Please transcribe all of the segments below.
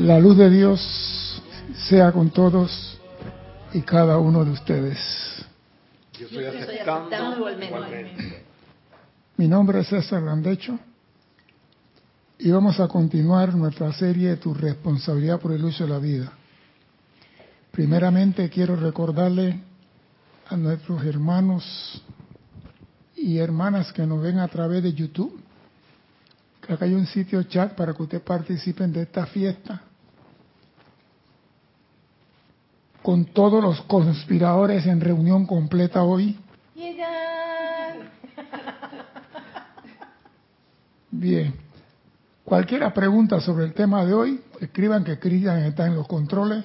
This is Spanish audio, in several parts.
La luz de Dios sea con todos y cada uno de ustedes. Yo estoy aceptando, igualmente. Mi nombre es César Landecho y vamos a continuar nuestra serie de Tu responsabilidad por el uso de la vida. Primeramente quiero recordarle a nuestros hermanos y hermanas que nos ven a través de YouTube que acá hay un sitio chat para que ustedes participen de esta fiesta con todos los conspiradores en reunión completa hoy. Bien. Cualquiera pregunta sobre el tema de hoy, escriban que Cristian está en los controles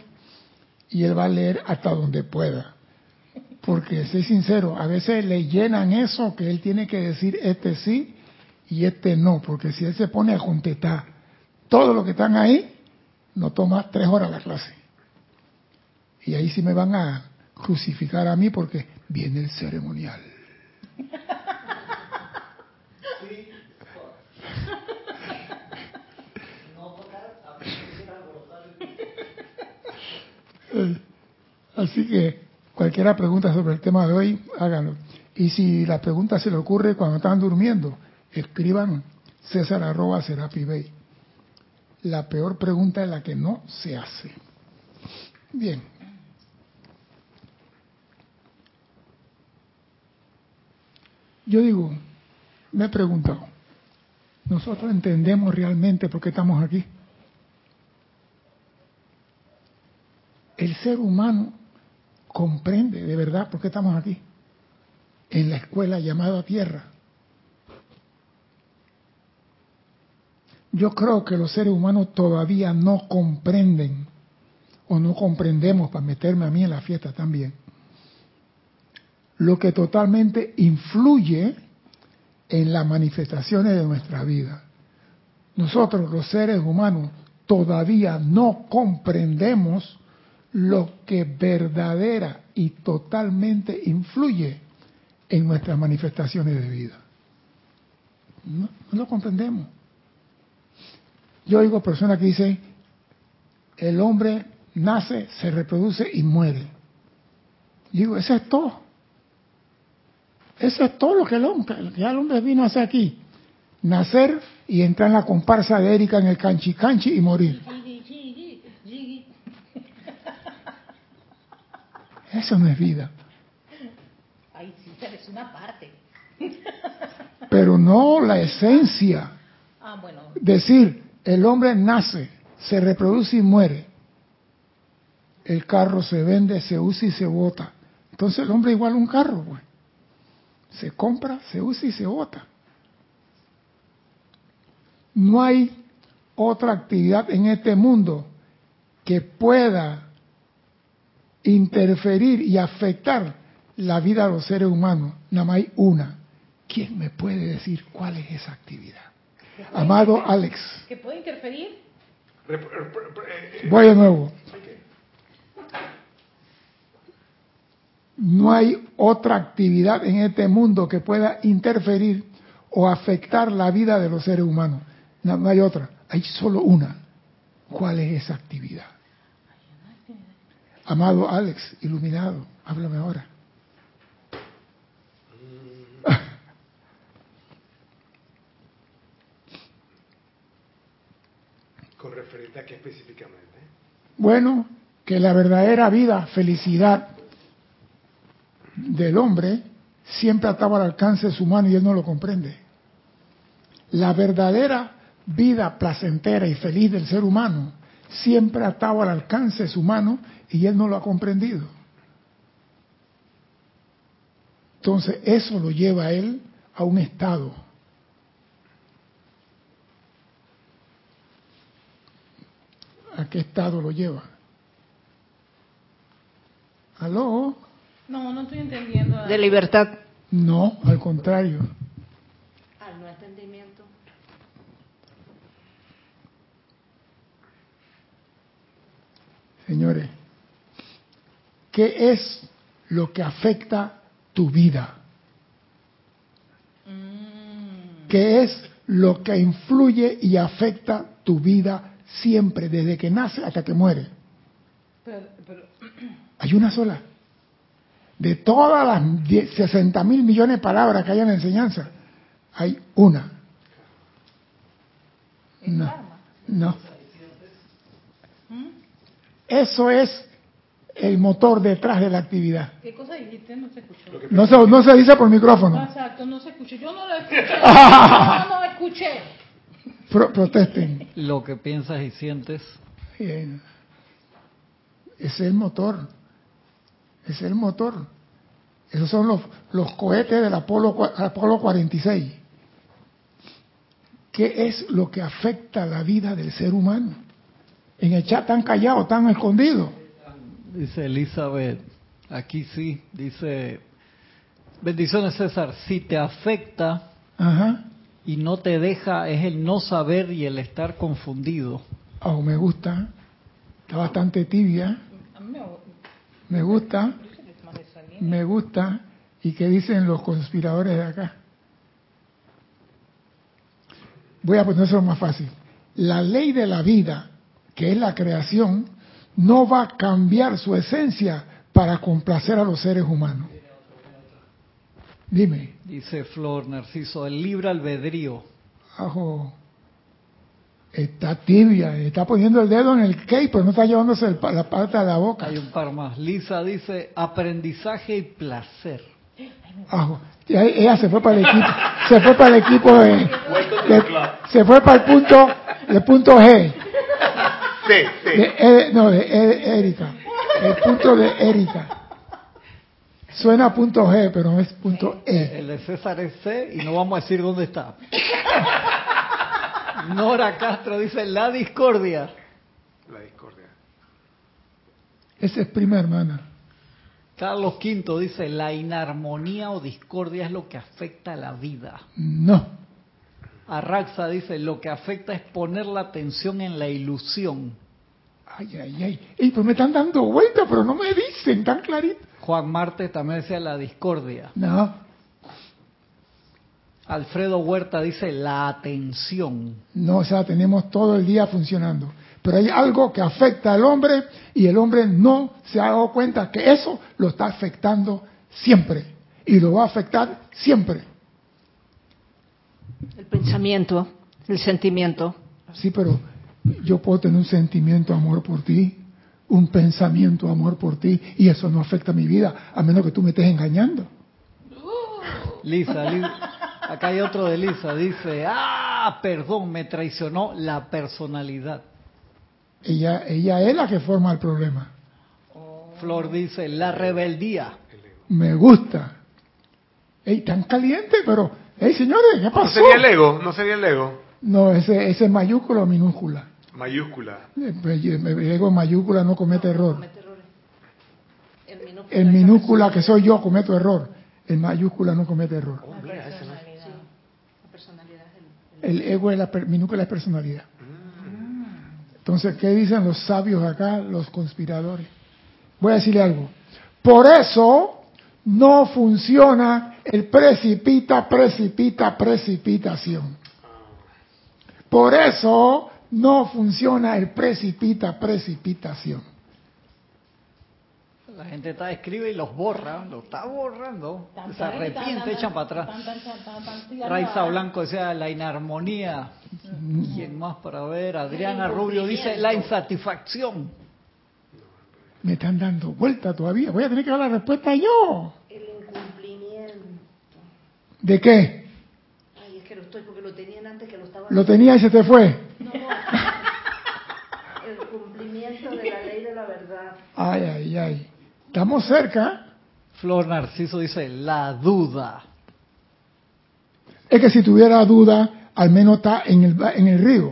y él va a leer hasta donde pueda. Porque, soy sincero, a veces le llenan eso que él tiene que decir este sí y este no, porque si él se pone a contestar todo lo que están ahí, no toma tres horas la clase. Y ahí sí me van a crucificar a mí porque viene el ceremonial. Así que cualquiera pregunta sobre el tema de hoy, háganlo. Y si la pregunta se le ocurre cuando están durmiendo, escriban César arroba Serapi Bay. La peor pregunta es la que no se hace. Bien. Yo digo, me he preguntado, ¿nosotros entendemos realmente por qué estamos aquí? El ser humano comprende de verdad por qué estamos aquí, en la escuela llamada Tierra. Yo creo que los seres humanos todavía no comprenden o no comprendemos, para meterme a mí en la fiesta también, lo que totalmente influye en las manifestaciones de nuestra vida. Nosotros los seres humanos todavía no comprendemos lo que verdadera y totalmente influye en nuestras manifestaciones de vida. No, lo comprendemos. Yo oigo personas que dicen, el hombre nace, se reproduce y muere. digo, eso es todo. Eso es todo lo que el hombre, que el hombre vino a hacer aquí. Nacer y entrar en la comparsa de Erika en el canchi canchi y morir. Eso no es vida. Ay, sí, es una parte. Pero no la esencia. Ah, bueno. Decir, el hombre nace, se reproduce y muere. El carro se vende, se usa y se bota. Entonces el hombre es igual a un carro, pues. Se compra, se usa y se bota. No hay otra actividad en este mundo que pueda interferir y afectar la vida de los seres humanos. Nada más hay una. ¿Quién me puede decir cuál es esa actividad? Amado Alex. ¿Que puede interferir? Voy de nuevo. No hay otra actividad en este mundo que pueda interferir o afectar la vida de los seres humanos. No, hay otra. Hay solo una. ¿Cuál es esa actividad? Amado Alex, iluminado, háblame ahora. Con referente a qué específicamente. Bueno, que la verdadera vida, felicidad del hombre siempre estaba al alcance de su mano y él no lo comprende. La verdadera vida placentera y feliz del ser humano siempre ha estado al alcance de su mano y él no lo ha comprendido. Entonces eso lo lleva él a un estado ¿A qué estado lo lleva? ¿Aló? No, no estoy entendiendo. De libertad. No, al contrario. Al no entendimiento. Señores, ¿qué es lo que afecta tu vida? ¿Qué es lo que influye y afecta tu vida siempre, desde que nace hasta que muere. Pero, pero, Hay una sola. De todas las 10 60 mil millones de palabras que hay en la enseñanza, hay una. ¿es No. No. Eso es el motor detrás de la actividad. ¿Qué cosa dijiste? No se escuchó. Lo No se, no se dice por No, micrófono. exacto, no se escuchó. Yo no lo escuché. No, no escuché. Pro- protesten. Lo que piensas y sientes. Bien. Ese es el motor. Es el motor. Esos son los, los cohetes del Apolo, Apolo 46. ¿Qué es lo que afecta la vida del ser humano? En el chat tan callado, tan escondido. Dice Elizabeth, aquí sí, dice, bendiciones César, si te afecta Ajá. y no te deja es el no saber y el estar confundido. Oh, me gusta. Está bastante tibia. Me gusta. que. Me gusta. ¿Y qué dicen los conspiradores de acá? Voy a ponérselo más fácil. La ley de la vida, que es la creación, no va a cambiar su esencia para complacer a los seres humanos. Dime, Dice Flor Narciso, el libre albedrío. ajo, está tibia, está poniendo el dedo en el cake, pero no está llevándose el pa- la parte de la boca. Hay un par más. Lisa dice, aprendizaje y placer. Ya Ella se fue para el equipo, se fue para el equipo de, de- se fue para el punto, el punto G, Sí, sí. de, E- no, de E- Erika, el punto de Erika. Suena a punto G, pero no es punto E. El de César es C y no vamos a decir dónde está. Nora Castro dice, la discordia. La discordia. Ese es prima hermana. Carlos Quinto dice, la inarmonía o discordia es lo que afecta a la vida. No. Arraxa dice, lo que afecta es poner la atención en la ilusión. Ay, ay, ay. Ey, pues me están dando vueltas, pero no me dicen tan clarito. Juan Marte también decía la discordia. No, Alfredo Huerta dice la atención. no, o sea, tenemos todo el día funcionando. Pero hay algo que afecta al hombre y el hombre no se ha dado cuenta que eso lo está afectando siempre. Y lo va a afectar siempre. El pensamiento, el sentimiento. Sí, pero yo puedo tener un sentimiento de amor por ti, un pensamiento de amor por ti, y eso no afecta mi vida, a menos que tú me estés engañando. Lisa, Li- acá hay otro de Lisa, dice, ah, perdón, me traicionó la personalidad. Ella, ella es la que forma el problema. Flor dice, la rebeldía. Me gusta. Ey, tan caliente, pero, hey, señores, ¿qué ¿No pasó? sería el ego? ¿No sería el ego? No, ese, ese es mayúscula o minúscula. Mayúscula. El ego en mayúscula no comete error. Comete errores. El minúscula. En minúscula, que soy yo, cometo error. En mayúscula no comete error. Oh, ese no- es el, ego es la minúscula personalidad. Entonces, ¿qué dicen los sabios acá, los conspiradores? Voy a decirle algo. Por eso no funciona el precipita, precipita, precipitación. Por eso no funciona el precipita, precipitación. La gente está escribe y los borra, lo está borrando, Tan- se arrepiente, tan- echan para atrás. tan- tan- tan- tan- tan- tirando Raiza Blanco decía la inarmonía. ¿Quién más para ver? Adriana Rubio dice la insatisfacción. Me están dando vuelta todavía. Voy a tener que dar la respuesta yo. el incumplimiento. ¿De qué? Ay, es que lo estoy porque lo tenían antes que lo estaba. Lo tenía y se te fue. No, no. El cumplimiento de la ley de la verdad. Ay, ay, ay. Estamos cerca. Flor Narciso dice la duda. Es que si tuviera duda, al menos está en el, en el río.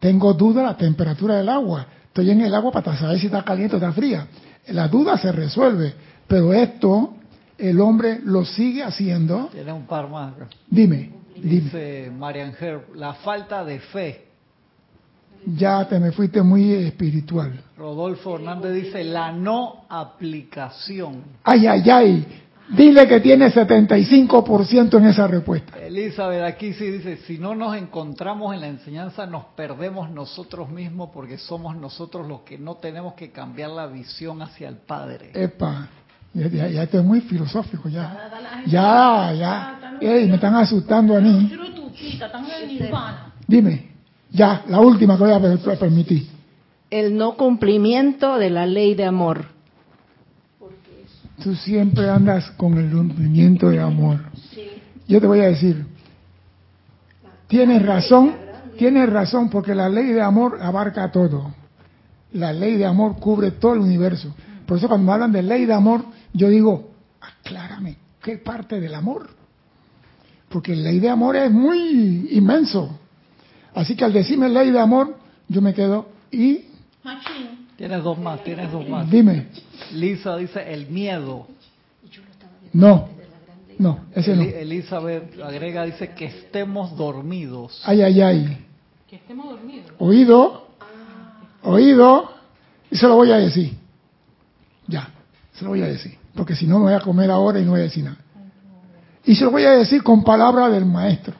Tengo duda de la temperatura del agua. Estoy en el agua para saber si está caliente o está fría. La duda se resuelve. Pero esto, el hombre lo sigue haciendo. Tiene un par más. Dime, dime. Dice Marian Herb, la falta de fe. Ya te me fuiste muy espiritual. Rodolfo Hernández dice la no aplicación. Ay, ay, ay. Dile que tiene 75% en esa respuesta. Elizabeth aquí sí dice, si no nos encontramos en la enseñanza, nos perdemos nosotros mismos porque somos nosotros los que no tenemos que cambiar la visión hacia el Padre. Epa, ya, ya, ya esto es muy filosófico ya. Ya, ya. Ey, me están asustando a mí. Dime, ya, la última que voy a per- permitir. El no cumplimiento de la ley de amor. Tú siempre andas con el cumplimiento de amor. Yo te voy a decir, tienes razón, tienes razón porque la ley de amor abarca todo. La ley de amor cubre todo el universo. Por eso cuando me hablan de ley de amor, yo digo, aclárame, ¿qué parte del amor? Porque la ley de amor es muy inmenso. Así que al decirme ley de amor, yo me quedo y Machín. Tienes dos más, tienes dos más. dime, Lisa dice el miedo. no, no, ese no. Eli- Elizabeth agrega, dice que estemos dormidos. Ay, ay, ay. Que estemos dormidos. Oído, oído, y se lo voy a decir. Ya, se lo voy a decir. Porque si no, me voy a comer ahora y no voy a decir nada. Y se lo voy a decir con palabra del maestro,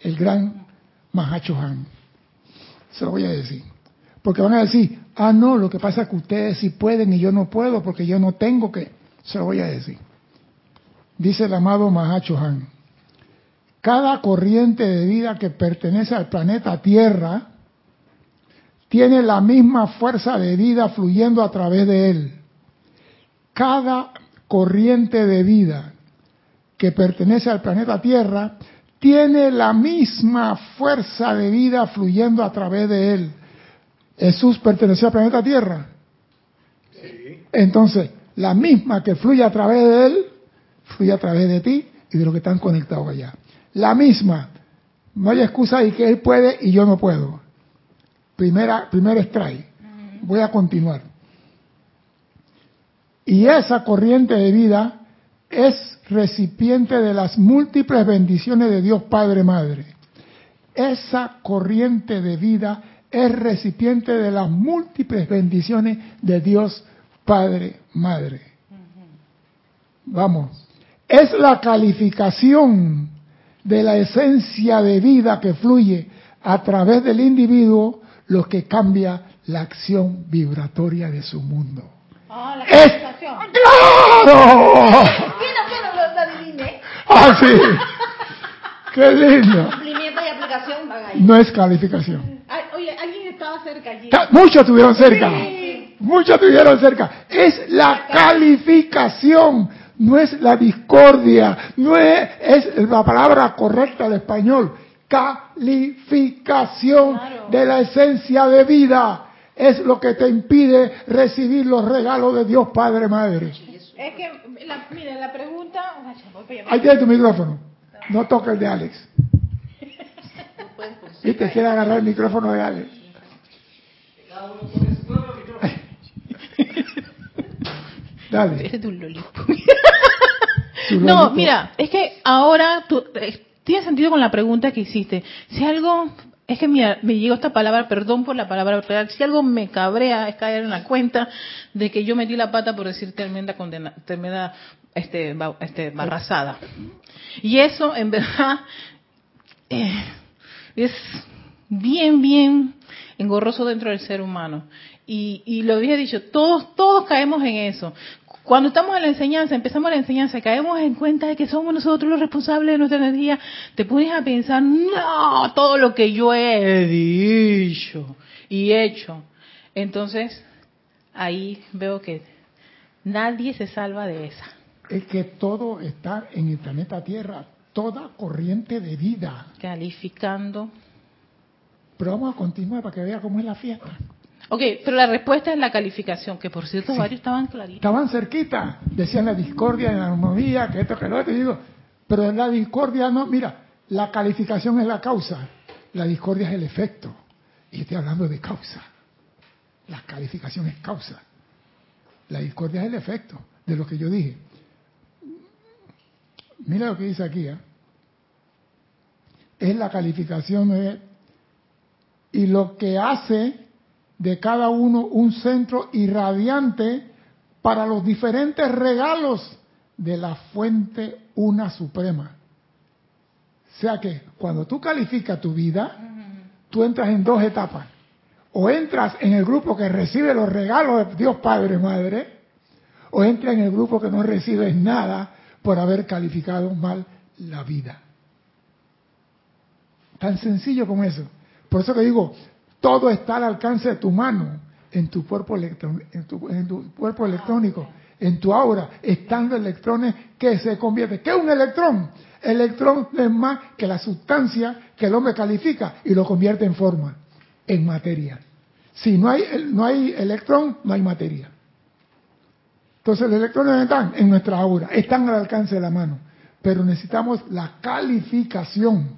el gran Mahacho Han. Se lo voy a decir. Porque van a decir, ah, no, lo que pasa es que ustedes sí pueden y yo no puedo porque yo no tengo que. Se lo voy a decir. Dice el amado Mahacho Han. Cada corriente de vida que pertenece al planeta Tierra tiene la misma fuerza de vida fluyendo a través de él. Cada corriente de vida que pertenece al planeta Tierra tiene la misma fuerza de vida fluyendo a través de él. Jesús perteneció al planeta Tierra. Entonces, la misma que fluye a través de él, fluye a través de ti y de los que están conectados allá. La misma. No hay excusa de que él puede y yo no puedo. Primera, primer strike. Voy a continuar. Y esa corriente de vida es recipiente de las múltiples bendiciones de Dios Padre Madre. Esa corriente de vida es recipiente de las múltiples bendiciones de Dios Padre Madre. Vamos, es la calificación de la esencia de vida que fluye a través del individuo lo que cambia la acción vibratoria de su mundo. Ah, la ¡Es calificación. claro! Mira, pero lo, lo adiviné. ¡Ah, sí! ¡Qué lindo! Cumplimiento y aplicación van ahí. No es calificación. Ay, oye, alguien estaba cerca allí. Muchos estuvieron cerca. Muchos estuvieron cerca. Es la calificación, no es la discordia, no es, es la palabra correcta del español. Calificación Claro. de la esencia de vida es lo que te impide recibir los regalos de Dios Padre Madre. Es que, la, mire, la pregunta... Ahí tienes tu micrófono. No toques el de Alex. Y te quiere agarrar el micrófono de Alex. Dale. Eres un No, mira, es que ahora tú, eh, tiene sentido con la pregunta que hiciste. Si algo, es que mira, me llegó esta palabra, perdón por la palabra, pero si algo me cabrea es caer en la cuenta de que yo metí la pata por decir tremenda condena, tremenda este, este, barrazada. Y eso, en verdad, eh, es bien, bien engorroso dentro del ser humano. Y, y lo había dicho, todos, todos caemos en eso. Cuando estamos en la enseñanza, empezamos la enseñanza, caemos en cuenta de que somos nosotros los responsables de nuestra energía, te pones a pensar, no, todo lo que yo he dicho y hecho. Entonces, ahí veo que nadie se salva de esa. Es que todo está en el planeta Tierra, toda corriente de vida. Calificando. Pero vamos a continuar para que vea cómo es la fiesta. Ok, pero la respuesta es la calificación, que por cierto varios estaban claritos. Estaban cerquita, decían la discordia, la armonía, que esto, que lo otro. Y digo, pero la discordia no, mira, la calificación es la causa, la discordia es el efecto. Y estoy hablando de causa. La calificación es causa. La discordia es el efecto de lo que yo dije. Mira lo que dice aquí. ¿eh? Es la calificación de, y lo que hace de cada uno un centro irradiante para los diferentes regalos de la fuente una suprema. O sea que cuando tú calificas tu vida, tú entras en dos etapas. O entras en el grupo que recibe los regalos de Dios Padre Madre, o entras en el grupo que no recibe nada por haber calificado mal la vida. Tan sencillo como eso. Por eso que digo, todo está al alcance de tu mano, en tu cuerpo, electrón- en tu, cuerpo electrónico, en tu aura, están los electrones que se convierten. ¿Qué es un electrón? Electrón es más que la sustancia que el hombre califica y lo convierte en forma, en materia. Si no hay, no hay electrón, no hay materia. Entonces los electrones están en nuestra aura, están al alcance de la mano, pero necesitamos la calificación.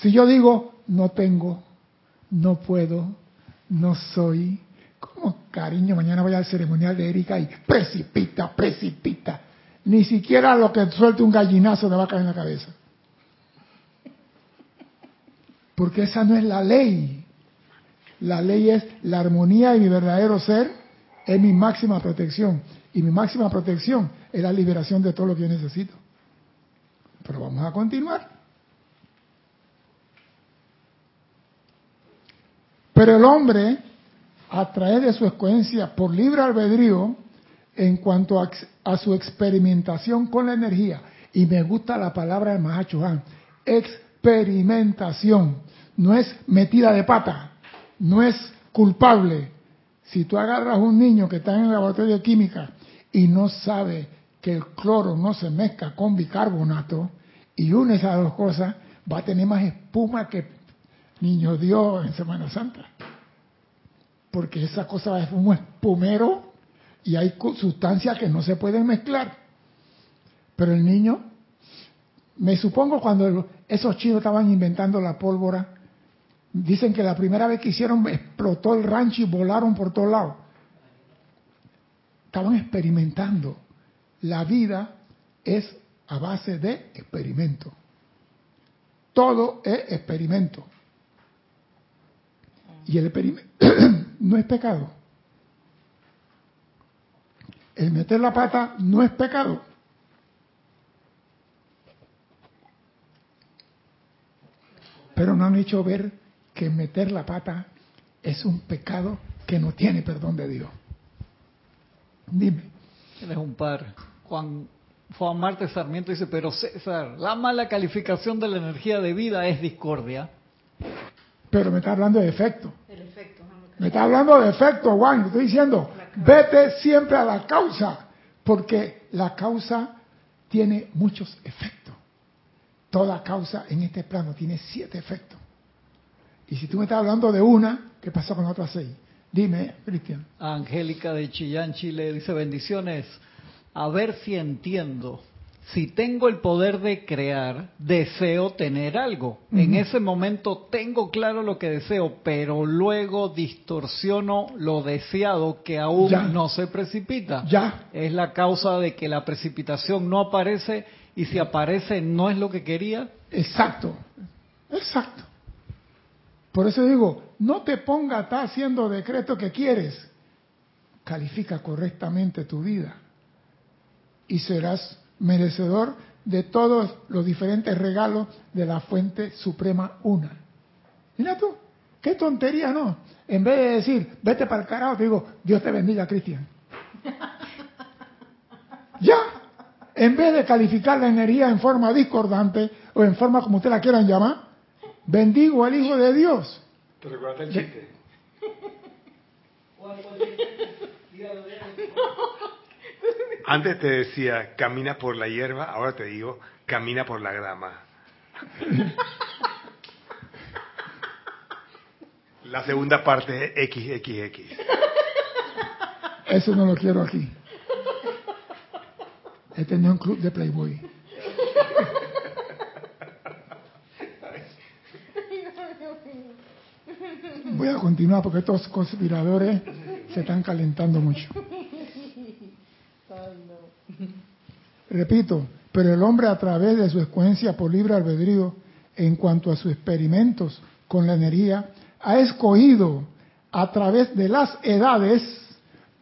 Si yo digo, no tengo, no puedo, no soy, como cariño, mañana voy al ceremonial de Erika y precipita, precipita. Ni siquiera lo que suelte un gallinazo le va a caer en la cabeza. Porque esa no es la ley. La ley es la armonía de mi verdadero ser, es mi máxima protección. Y mi máxima protección es la liberación de todo lo que yo necesito. Pero vamos a continuar. Pero el hombre, a través de su escogencia por libre albedrío, en cuanto a, a su experimentación con la energía, y me gusta la palabra de Mahacho Han, experimentación, no es metida de pata, no es culpable. Si tú agarras a un niño que está en el laboratorio de química y no sabe que el cloro no se mezcla con bicarbonato y une esas dos cosas, va a tener más espuma que niño Dios en Semana Santa. Porque esa cosa es un espumero y hay sustancias que no se pueden mezclar. Pero el niño, me supongo cuando esos chinos estaban inventando la pólvora, dicen que la primera vez que hicieron explotó el rancho y volaron por todos lados. Estaban experimentando. La vida es a base de experimento. Todo es experimento. Y el no es pecado. El meter la pata no es pecado. Pero no han hecho ver que meter la pata es un pecado que no tiene perdón de Dios. Dime. Tienes un par. Juan, Juan Marte Sarmiento dice, pero César, la mala calificación de la energía de vida es discordia. Pero me está hablando de efecto. El efecto. ¿no? Me está hablando de efecto, Juan. Te estoy diciendo, vete siempre a la causa, porque la causa tiene muchos efectos. Toda causa en este plano tiene siete efectos. Y si tú me estás hablando de una, ¿qué pasó con las otras seis? Dime, Cristian. Angélica de Chillán, Chile, dice bendiciones. A ver si entiendo. Si tengo el poder de crear, deseo tener algo. En ese momento tengo claro lo que deseo, pero luego distorsiono lo deseado que aún Ya. no se precipita. Ya, Es la causa de que la precipitación no aparece y si aparece no es lo que quería. exacto. Exacto. Por eso digo, no te pongas a estar haciendo decretos que quieres. Califica correctamente tu vida. Y serás merecedor de todos los diferentes regalos de la fuente suprema una. Mira tú, qué tontería, ¿no? En vez de decir, vete para el carajo, te digo, Dios te bendiga, Cristian. ya, en vez de calificar la energía en forma discordante o en forma como ustedes la quieran llamar, bendigo al Hijo de Dios. ¿Te recuerdas el chiste? Antes te decía, camina por la hierba, ahora te digo, camina por la grama. La segunda parte es XXX. Eso no lo quiero aquí. Este no es un club de Playboy. Voy a continuar porque estos conspiradores se están calentando mucho. Repito, pero el hombre a través de su escogencia por libre albedrío en cuanto a sus experimentos con la energía, ha escogido a través de las edades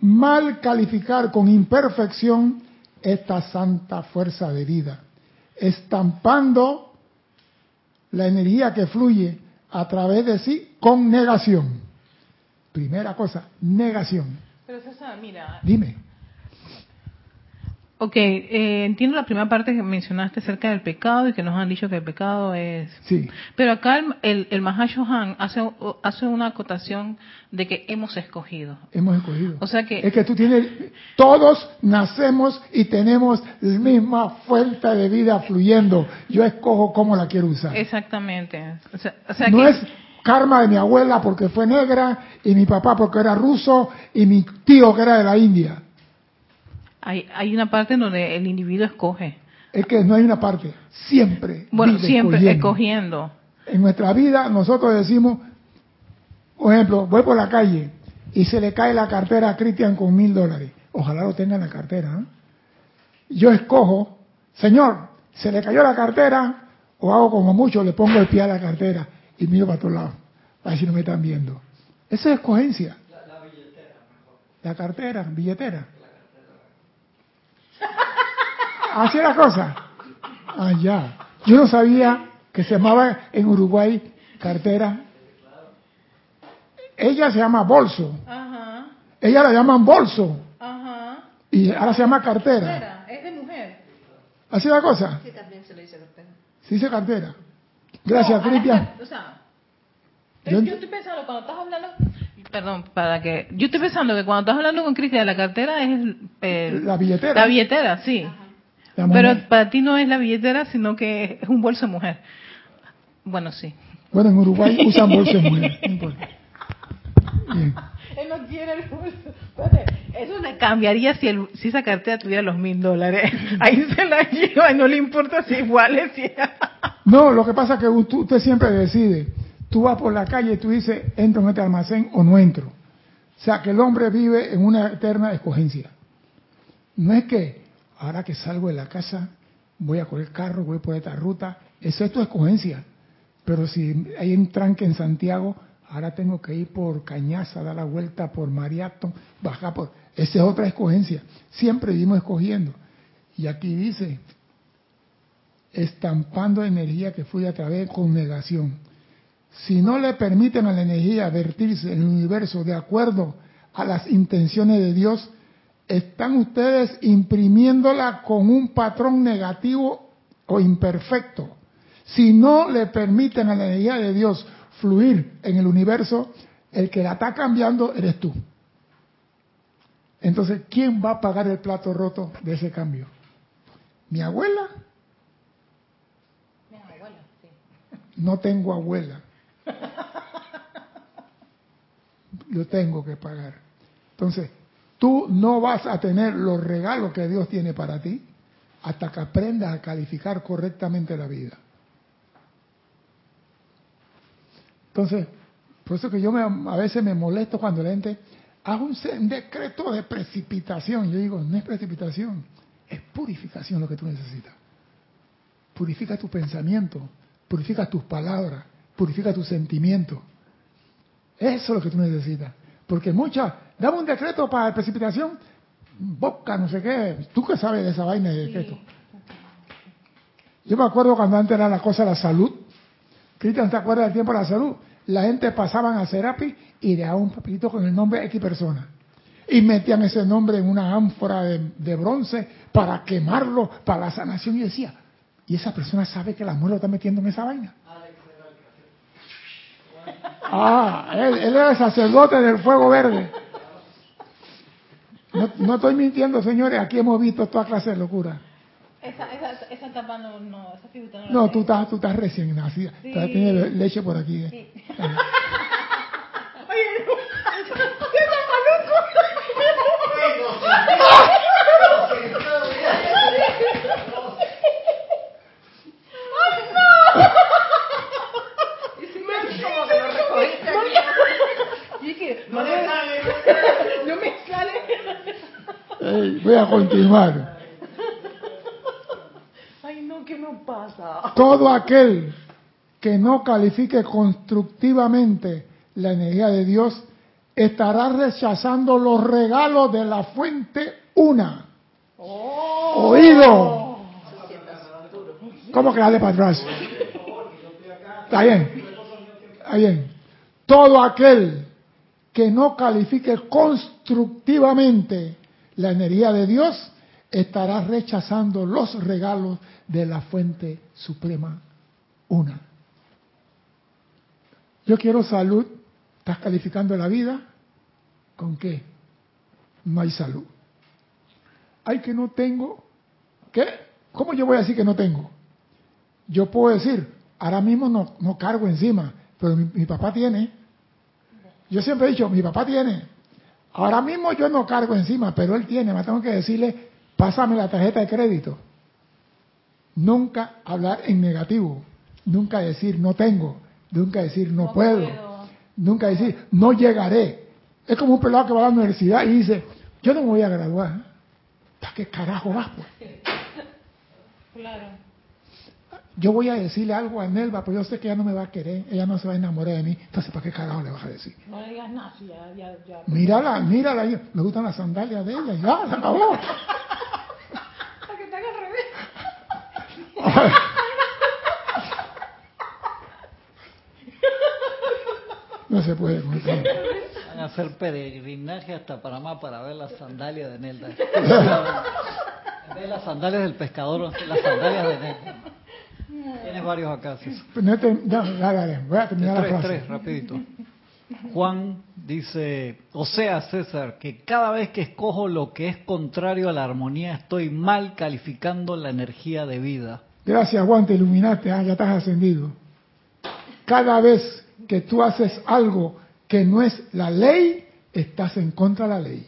mal calificar con imperfección esta santa fuerza de vida, estampando la energía que fluye a través de sí con negación. Primera cosa, negación. Pero César, mira, Dime. Ok, eh, entiendo la primera parte que mencionaste acerca del pecado y que nos han dicho que el pecado es... Sí, Pero acá el, el, el Mahashohan hace, hace una acotación de que hemos escogido. hemos escogido. O sea que... Es que tú tienes, todos nacemos y tenemos la misma fuente de vida fluyendo. Yo escojo cómo la quiero usar. Exactamente. O sea, o sea no que... es karma de mi abuela porque fue negra y mi papá porque era ruso y mi tío que era de la India. Hay, hay una parte en donde el individuo escoge. Es que no hay una parte, siempre. Bueno, vive siempre escogiendo. escogiendo. En nuestra vida nosotros decimos, por ejemplo, voy por la calle y se le cae la cartera a Cristian con mil dólares. Ojalá lo tenga en la cartera. ¿eh? Yo escojo, Señor, se le cayó la cartera o hago como mucho, le pongo el pie a la cartera y miro para otro lado, a ver si no me están viendo. Esa es escogencia. La cartera, billetera. Así es la cosa. Ah, ya. Yo no sabía que se llamaba en Uruguay cartera. Ella se llama bolso. Ajá, Ella la llaman bolso. ajá. Y ahora se llama cartera. Es de mujer. Así es la cosa. Sí, también se le dice cartera. Se dice cartera. Gracias, No, Cristian. O sea, Yo estoy pensando cuando estás hablando, perdón, para que yo estoy pensando que cuando estás hablando con Cristian la cartera es eh, La billetera. la billetera, sí. Moneda. Pero para ti no es la billetera, sino que es un bolso de mujer. Bueno, sí. Bueno, en Uruguay usan bolso de mujer. No importa. Bien. Él no quiere el bolso. Espérate, Eso le cambiaría si, el, si esa cartera tuviera los mil dólares. Ahí se la lleva y no le importa si igual es. Si... No, lo que pasa es que usted siempre decide. Tú vas por la calle y tú dices, entro en este almacén o no entro. O sea, que el hombre vive en una eterna escogencia. No es que ahora que salgo de la casa voy a coger carro, voy por esta ruta. Eso es tu escogencia. Pero si hay un tranque en Santiago, ahora tengo que ir por Cañaza, dar la vuelta por Mariato, bajar por... Esa es otra escogencia. Siempre vivimos escogiendo. Y aquí dice, estampando energía que fluye a través con negación. Si no le permiten a la energía vertirse en el universo de acuerdo a las intenciones de Dios, están ustedes imprimiéndola con un patrón negativo o imperfecto. Si no le permiten a la energía de Dios fluir en el universo, el que la está cambiando eres tú. Entonces, ¿quién va a pagar el plato roto de ese cambio? ¿Mi abuela? No tengo abuela. Yo tengo que pagar. Entonces, tú no vas a tener los regalos que Dios tiene para ti hasta que aprendas a calificar correctamente la vida. Entonces, por eso que yo me- a veces me molesto cuando la gente hace un, decreto de precipitación. Yo digo, no es precipitación, es purificación lo que tú necesitas. Purifica tu pensamiento, purifica tus palabras, purifica tus sentimientos. Eso es lo que tú necesitas. Porque muchas, dame un decreto para precipitación, boca, no sé qué. ¿Tú qué sabes de esa vaina de decreto? Yo me acuerdo cuando antes era la cosa de la salud. Cristian, ¿te acuerdas del tiempo de la salud? La gente pasaban a Serapi y dejaban un papelito con el nombre de X persona. Y metían ese nombre en una ánfora de, de bronce para quemarlo, para la sanación. Y decía, ¿y esa persona sabe que la muerte lo está metiendo en esa vaina? Ah, él, él era el sacerdote del fuego verde. No, no estoy mintiendo, señores, aquí hemos visto toda clase de locura. Esa, esa, esa tapa no, no, esa figura no No, tú estás, tú estás recién nacida. Sí. Leche por aquí. eh. Oye, no. ¿Qué Como que lo recogiste aquí. Y que, no me Ey, voy a continuar. Ay, no, ¿qué nos pasa? Todo aquel que no califique constructivamente la energía de Dios estará rechazando los regalos de la fuente una. Oído. ¿Cómo que dale para atrás? Está bien. Está bien. Todo aquel que no califique constructivamente la energía de Dios estará rechazando los regalos de la fuente suprema una. Yo quiero salud. ¿Estás calificando la vida? ¿Con qué? No hay salud. Ay, que no tengo. ¿Qué? ¿Cómo yo voy a decir que no tengo? Yo puedo decir, ahora mismo no, no cargo encima, pero mi papá tiene. Yo siempre he dicho, mi papá tiene. Ahora mismo yo no cargo encima, pero él tiene. Me tengo que decirle, pásame la tarjeta de crédito. Nunca hablar en negativo. Nunca decir no tengo. Nunca decir no, No puedo. puedo. Nunca decir no llegaré. Es como un pelado que va a la universidad y dice, yo no me voy a graduar. ¿Para qué carajo vas? Pues? Claro. Yo voy a decirle algo a Nelva, pero yo sé que ella no me va a querer, ella no se va a enamorar de mí. Entonces, ¿para qué carajo le vas a decir? No le digas nada, ya, ya, ya. Mírala, mírala, me gustan las sandalias de ella, ya, se acabó. Para que te haga al revés. No se puede con esto. Van a hacer peregrinaje hasta Panamá para ver las sandalias de Nelda. En vez de las sandalias del pescador, las sandalias de Nelda. Varios acá, César. No te- dale, voy a terminar la Tres, frase. tres, rapidito. Juan dice, o sea, César, que cada vez que escojo lo que es contrario a la armonía, estoy mal calificando la energía de vida. Gracias, Juan, te iluminaste, ah, ya estás ascendido. Cada vez que tú haces algo que no es la ley, estás en contra de la ley.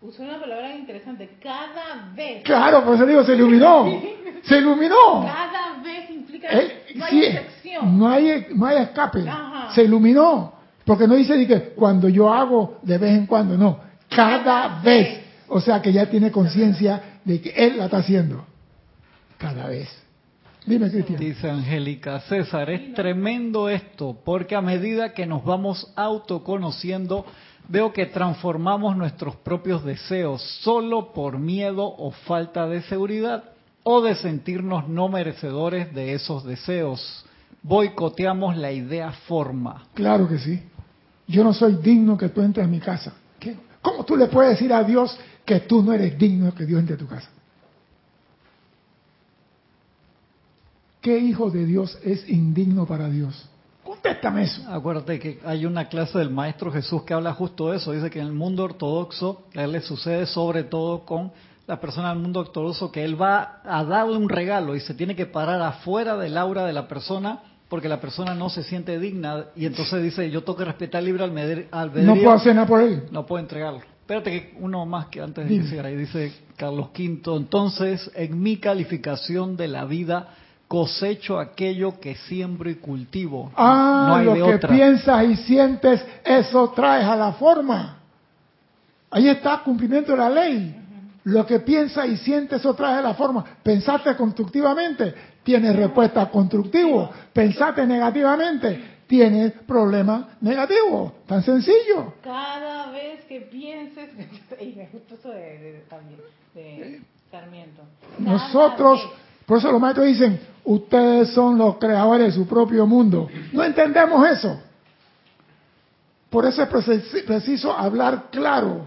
Usó una palabra interesante. Cada vez. Claro, por eso digo, se iluminó. Se iluminó. Cada vez Eh, no hay sí, excepción. no hay, no hay escape. Ajá. Se iluminó. Porque no dice ni que cuando yo hago de vez en cuando, no. Cada Cada vez. vez. O sea que ya tiene conciencia de que él la está haciendo. Cada vez. Dime, Cristian. Dice Angélica, César, es tremendo esto, porque a medida que nos vamos autoconociendo, veo que transformamos nuestros propios deseos solo por miedo o falta de seguridad o de sentirnos no merecedores de esos deseos. Boicoteamos la idea forma. Claro que sí. Yo no soy digno que tú entres a mi casa. ¿Qué? ¿Cómo tú le puedes decir a Dios que tú no eres digno que Dios entre a tu casa? ¿Qué hijo de Dios es indigno para Dios? Contéstame eso. Acuérdate que hay una clase del Maestro Jesús que habla justo de eso. Dice que en el mundo ortodoxo, a él le sucede sobre todo con la persona del mundo ortodoxo que él va a darle un regalo y se tiene que parar afuera del aura de la persona porque la persona no se siente digna y entonces dice yo tengo que respetar libre albedrío. No puedo hacer nada por él. No puedo entregarlo. Espérate que uno más que antes de que ahí dice Carlos V. Entonces, en mi calificación de la vida, cosecho aquello que siembro y cultivo. Ah, no hay lo de que otra. piensas y sientes, eso traes a la forma. Ahí está cumplimiento de la ley. Lo que piensas y sientes, eso traes a la forma. Pensaste constructivamente, tienes respuesta constructivo. Pensaste negativamente, tienes problema negativo. Tan sencillo. Cada vez que pienses. Y me gustó eso de, de- también. De Sarmiento. Cada Nosotros, vez. por eso los maestros dicen, ustedes son los creadores de su propio mundo. No entendemos eso. Por eso es precis- preciso hablar claro.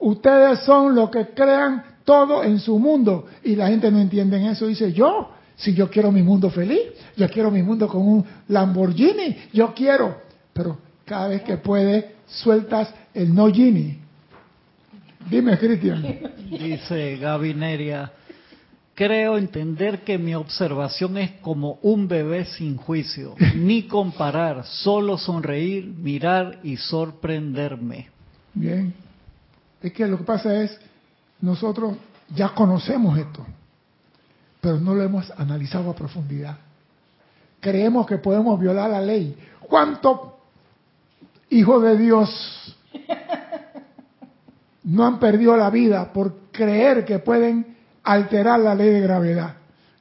Ustedes son los que crean todo en su mundo. Y la gente no entiende eso. Dice, yo, si yo quiero mi mundo feliz, yo quiero mi mundo con un Lamborghini, yo quiero. Pero cada vez que puede, sueltas el no Gini. Dime, Cristian. Dice Gaby Neria, creo entender que mi observación es como un bebé sin juicio, ni comparar, solo sonreír, mirar y sorprenderme. Bien. Es que lo que pasa es, nosotros ya conocemos esto, pero no lo hemos analizado a profundidad. Creemos que podemos violar la ley. ¿Cuántos hijos de Dios no han perdido la vida por creer que pueden alterar la ley de gravedad?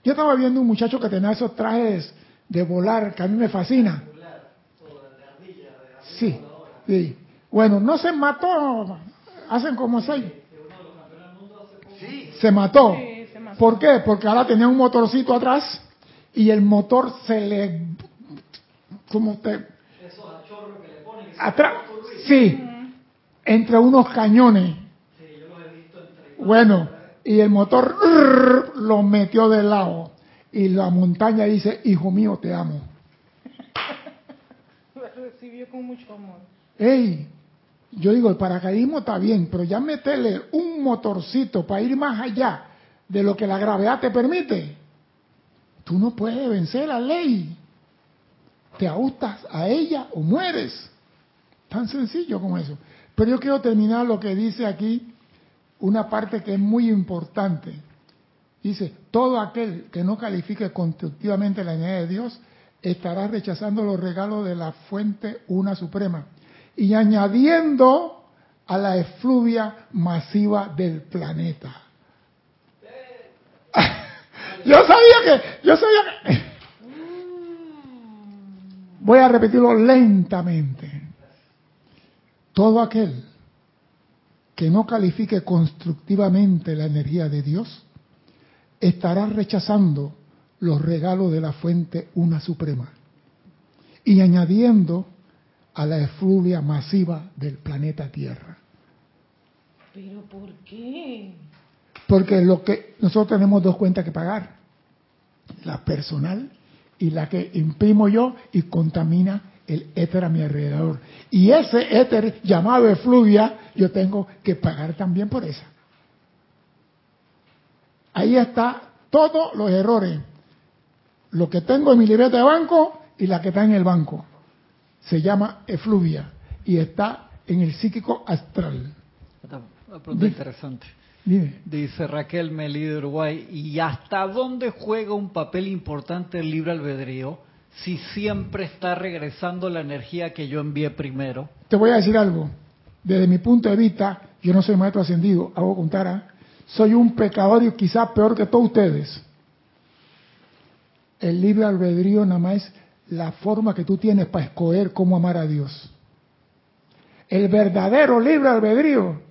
Yo estaba viendo un muchacho que tenía esos trajes de volar que a mí me fascina. Sí, sí. Bueno, no se mató, hacen como seis. Sí, Se mató. Sí, se mató. ¿Por qué? Porque ahora tenía un motorcito atrás y el motor se le... como te... Esos que le ponen. atrás. Sí, entre unos cañones. Bueno, y el motor lo metió de lado. Y la montaña dice, hijo mío, te amo. Lo recibió con mucho amor. Ey, yo digo, el paracaidismo está bien, pero ya meterle un motorcito para ir más allá de lo que la gravedad te permite, tú no puedes vencer la ley. Te ajustas a ella o mueres. Tan sencillo como eso. Pero yo quiero terminar lo que dice aquí, una parte que es muy importante. Dice, todo aquel que no califique constructivamente la energía de Dios estará rechazando los regalos de la fuente una suprema y añadiendo a la efluvia masiva del planeta. yo sabía que, yo sabía que... Voy a repetirlo lentamente. Todo aquel que no califique constructivamente la energía de Dios estará rechazando los regalos de la fuente una suprema y añadiendo a la efluvia masiva del planeta Tierra. ¿Pero por qué? Porque lo que nosotros tenemos dos cuentas que pagar, la personal y la que imprimo yo y contamina el éter a mi alrededor. Y ese éter llamado efluvia, yo tengo que pagar también por esa. Ahí está todos los errores. Lo que tengo en mi libreta de banco y la que está en el banco. Se llama efluvia y está en el psíquico astral. Una pregunta interesante. Dime. Dice Raquel Melí de Uruguay, ¿y hasta dónde juega un papel importante el libre albedrío si siempre está regresando la energía que yo envié primero? Te voy a decir algo. Desde mi punto de vista, yo no soy maestro ascendido, hago contar, ¿ah? soy un pecador y quizás peor que todos ustedes. El libre albedrío nada más es la forma que tú tienes para escoger cómo amar a Dios. El verdadero libre albedrío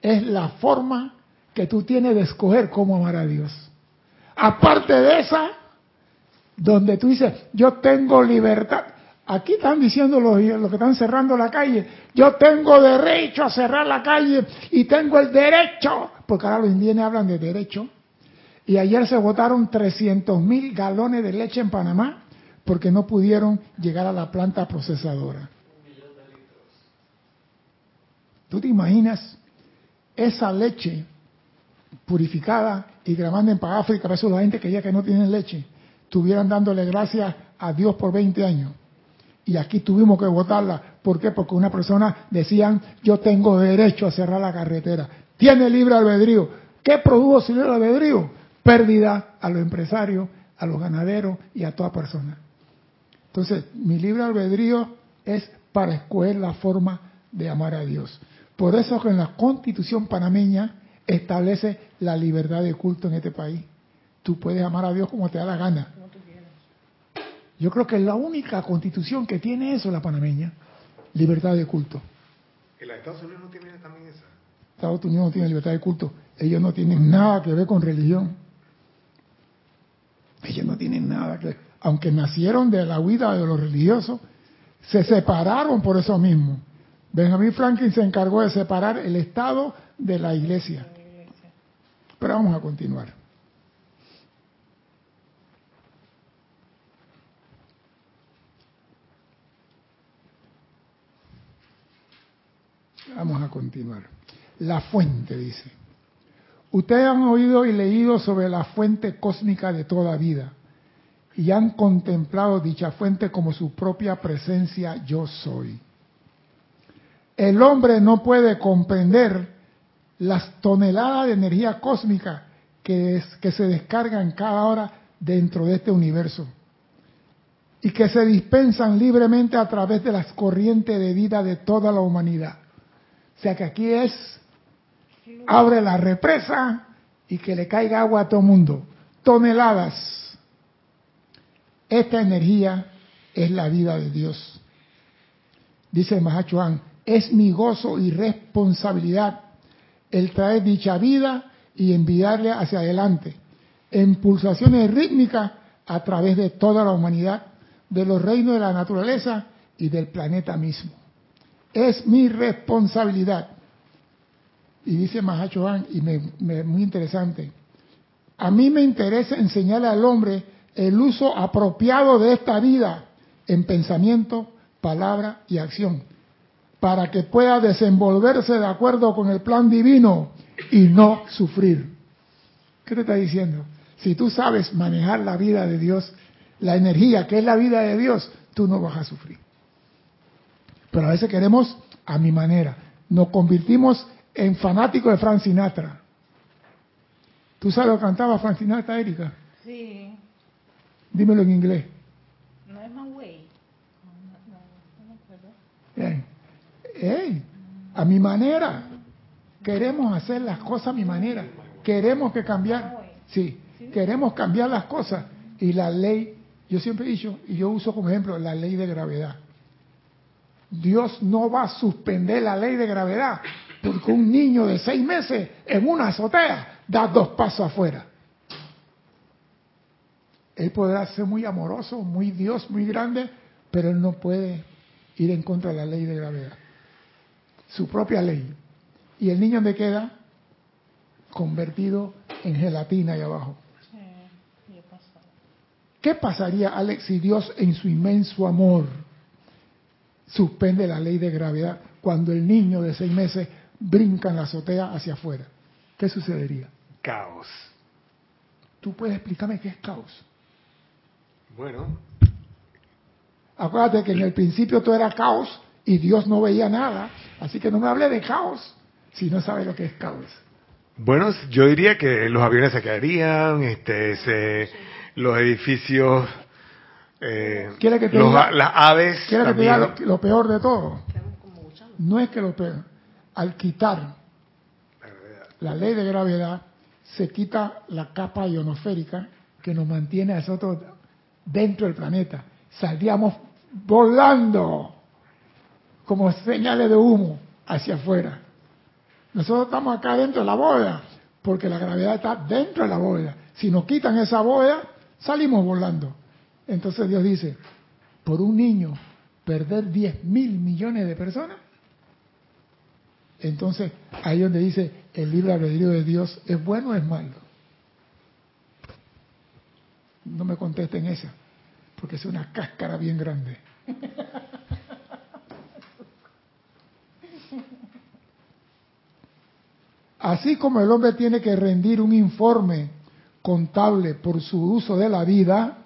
es la forma que tú tienes de escoger cómo amar a Dios. Aparte de esa, donde tú dices, yo tengo libertad. Aquí están diciendo los, que están cerrando la calle, yo tengo derecho a cerrar la calle y tengo el derecho, porque ahora los indígenas hablan de derecho. Y ayer se votaron 300 mil galones de leche en Panamá porque no pudieron llegar a la planta procesadora. ¿Tú te imaginas esa leche purificada y la manden para África, para eso la gente que ya que no tienen leche, estuvieran dándole gracias a Dios por 20 años? Y aquí tuvimos que votarla. ¿Por qué? Porque una persona decían, yo tengo derecho a cerrar la carretera. Tiene libre albedrío. ¿Qué produjo su libre albedrío? Pérdida a los empresarios, a los ganaderos y a toda persona. Entonces, mi libre albedrío es para escoger la forma de amar a Dios. Por eso que en la constitución panameña establece la libertad de culto en este país. Tú puedes amar a Dios como te da la gana. Yo creo que es la única constitución que tiene eso, la panameña. Libertad de culto. ¿Y la de Estados Unidos no tiene también esa? Estados Unidos no tiene libertad de culto. Ellos no tienen nada que ver con religión. Ellos no tienen nada que ver. Aunque nacieron de la huida de los religiosos, se separaron por eso mismo. Benjamin Franklin se encargó de separar el Estado de la Iglesia. Pero vamos a continuar. Vamos a continuar. La fuente, dice. Ustedes han oído y leído sobre la fuente cósmica de toda vida y han contemplado dicha fuente como su propia presencia yo soy. El hombre no puede comprender las toneladas de energía cósmica que, es, que se descargan cada hora dentro de este universo y que se dispensan libremente a través de las corrientes de vida de toda la humanidad. O sea que aquí es, abre la represa y que le caiga agua a todo mundo. Toneladas. Esta energía es la vida de Dios. Dice Mahachuan, es mi gozo y responsabilidad el traer dicha vida y enviarle hacia adelante, en pulsaciones rítmicas a través de toda la humanidad, de los reinos de la naturaleza y del planeta mismo. Es mi responsabilidad. Y dice Mahachohan, y me, me- muy interesante, a mí me interesa enseñarle al hombre el uso apropiado de esta vida en pensamiento, palabra y acción, para que pueda desenvolverse de acuerdo con el plan divino y no sufrir. ¿Qué te está diciendo? Si tú sabes manejar la vida de Dios, la energía que es la vida de Dios, tú no vas a sufrir. Pero a veces queremos a mi manera. Nos convertimos en fanáticos de Frank Sinatra. ¿Tú sabes lo que cantaba Frank Sinatra, Erika? Sí, Dímelo en inglés. no es my way. No, no, a mi manera. Queremos hacer las cosas a mi manera. Queremos que cambiar. Sí, queremos cambiar las cosas. Y la ley, yo siempre he dicho, y yo uso como ejemplo la ley de gravedad. Dios no va a suspender la ley de gravedad porque un niño de seis meses en una azotea da dos pasos afuera. Él podrá ser muy amoroso, muy Dios, muy grande, pero él no puede ir en contra de la ley de gravedad. Su propia ley. Y el niño me queda convertido en gelatina ahí abajo. ¿Qué pasaría, Alex, si Dios en su inmenso amor suspende la ley de gravedad cuando el niño de seis meses brinca en la azotea hacia afuera? ¿Qué sucedería? Caos. ¿Tú puedes explicarme qué es caos? Bueno, Acuérdate que en el principio todo era caos y Dios no veía nada, así que no me hable de caos si no sabe lo que es caos. bueno, yo diría que los aviones se caerían, este, se- los edificios, eh, ¿Quiere que te los diga- las aves ¿Quieres que te diga también. lo, lo peor de todo? No es que lo peor, al quitar la ley de gravedad, se quita la capa ionosférica que nos mantiene a nosotros dentro del planeta. Saldríamos volando como señales de humo hacia afuera. Nosotros estamos acá dentro de la bóveda porque la gravedad está dentro de la bóveda. Si nos quitan esa bóveda, salimos volando. Entonces Dios dice, por un niño perder 10 mil millones de personas, entonces ahí donde dice el libre albedrío de Dios es bueno o es malo. No me contesten esa, porque es una cáscara bien grande. Así como el hombre tiene que rendir un informe contable por su uso de la vida,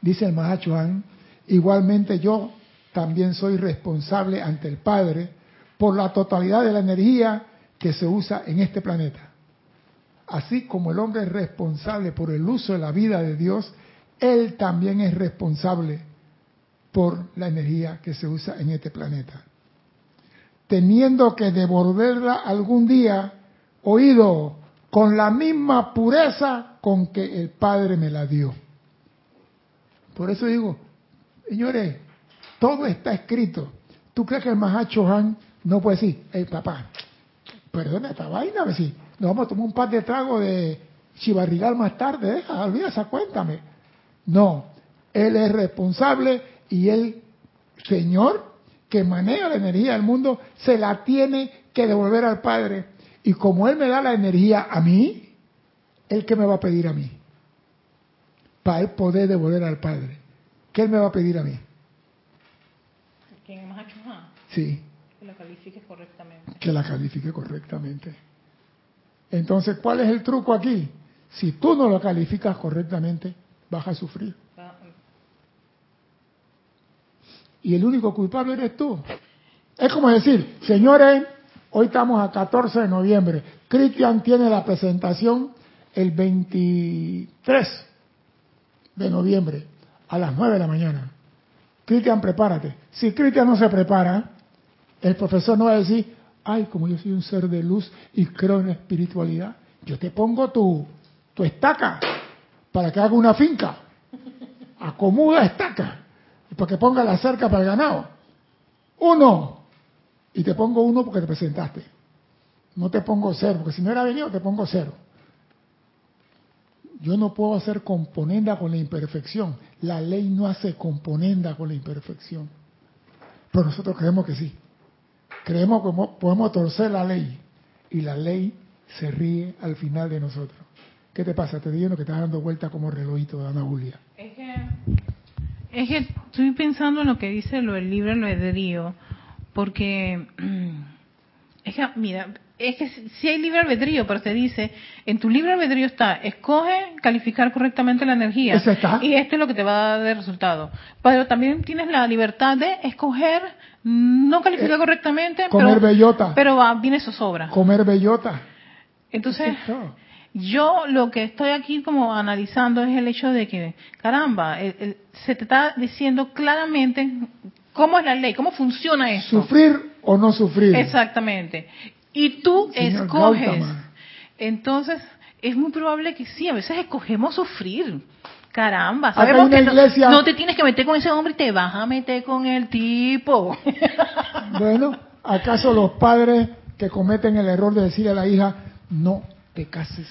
dice el Mahachohan, igualmente yo también soy responsable ante el Padre por la totalidad de la energía que se usa en este planeta. Así como el hombre es responsable por el uso de la vida de Dios, él también es responsable por la energía que se usa en este planeta. Teniendo que devolverla algún día, oído, con la misma pureza con que el Padre me la dio. Por eso digo, señores, todo está escrito. ¿Tú crees que el Mahacho Han no puede decir, hey papá, perdona esta vaina, a si nos vamos a tomar un par de tragos de chivarrigal más tarde, deja, olvida esa cuéntame. No, él es responsable y el Señor que maneja la energía del mundo se la tiene que devolver al Padre. Y como Él me da la energía a mí, Él que me va a pedir a mí. Para Él poder devolver al Padre. ¿Qué Él me va a pedir a mí? Sí, que lo califiques correctamente. que la califique correctamente. Entonces, ¿cuál es el truco aquí? Si tú no lo calificas correctamente, vas a sufrir. Va- y el único culpable eres tú. Es como decir, señores, hoy estamos a 14 de noviembre. Cristian tiene la presentación el 23 de noviembre a las 9 de la mañana. Cristian, prepárate. Si Cristian no se prepara, el profesor no va a decir, ay, como yo soy un ser de luz y creo en la espiritualidad, yo te pongo tu, tu estaca para que haga una finca. Acomoda estaca para que ponga la cerca para el ganado. Uno. Y te pongo uno porque te presentaste. No te pongo cero, porque si no era venido te pongo cero. Yo no puedo hacer componenda con la imperfección. La ley no hace componenda con la imperfección. Pero nosotros creemos que sí. Creemos que podemos torcer la ley. Y la ley se ríe al final de nosotros. ¿Qué te pasa? Te digo que estás dando vuelta como relojito de Ana Julia. Es que, es que estoy pensando en lo que dice lo del libre albedrío. Porque, es que, mira, es que si hay libre albedrío, pero te dice, en tu libre albedrío está, escoge calificar correctamente la energía. Eso está. Y esto es lo que te va a dar de resultado. Pero también tienes la libertad de escoger, no calificar Eh, correctamente, comer pero, bellota. pero va, viene zozobra. Comer bellota. Entonces, Eso. Yo lo que estoy aquí como analizando es el hecho de que, caramba, el- el- se te está diciendo claramente cómo es la ley, cómo funciona esto. Sufrir o no sufrir. Exactamente. Y tú Señor escoges. Gautama. Entonces, es muy probable que sí, a veces escogemos sufrir. Caramba, sabemos que no, no te tienes que meter con ese hombre y te vas a meter con el tipo. Bueno, ¿acaso los padres que cometen el error de decirle a la hija, no te cases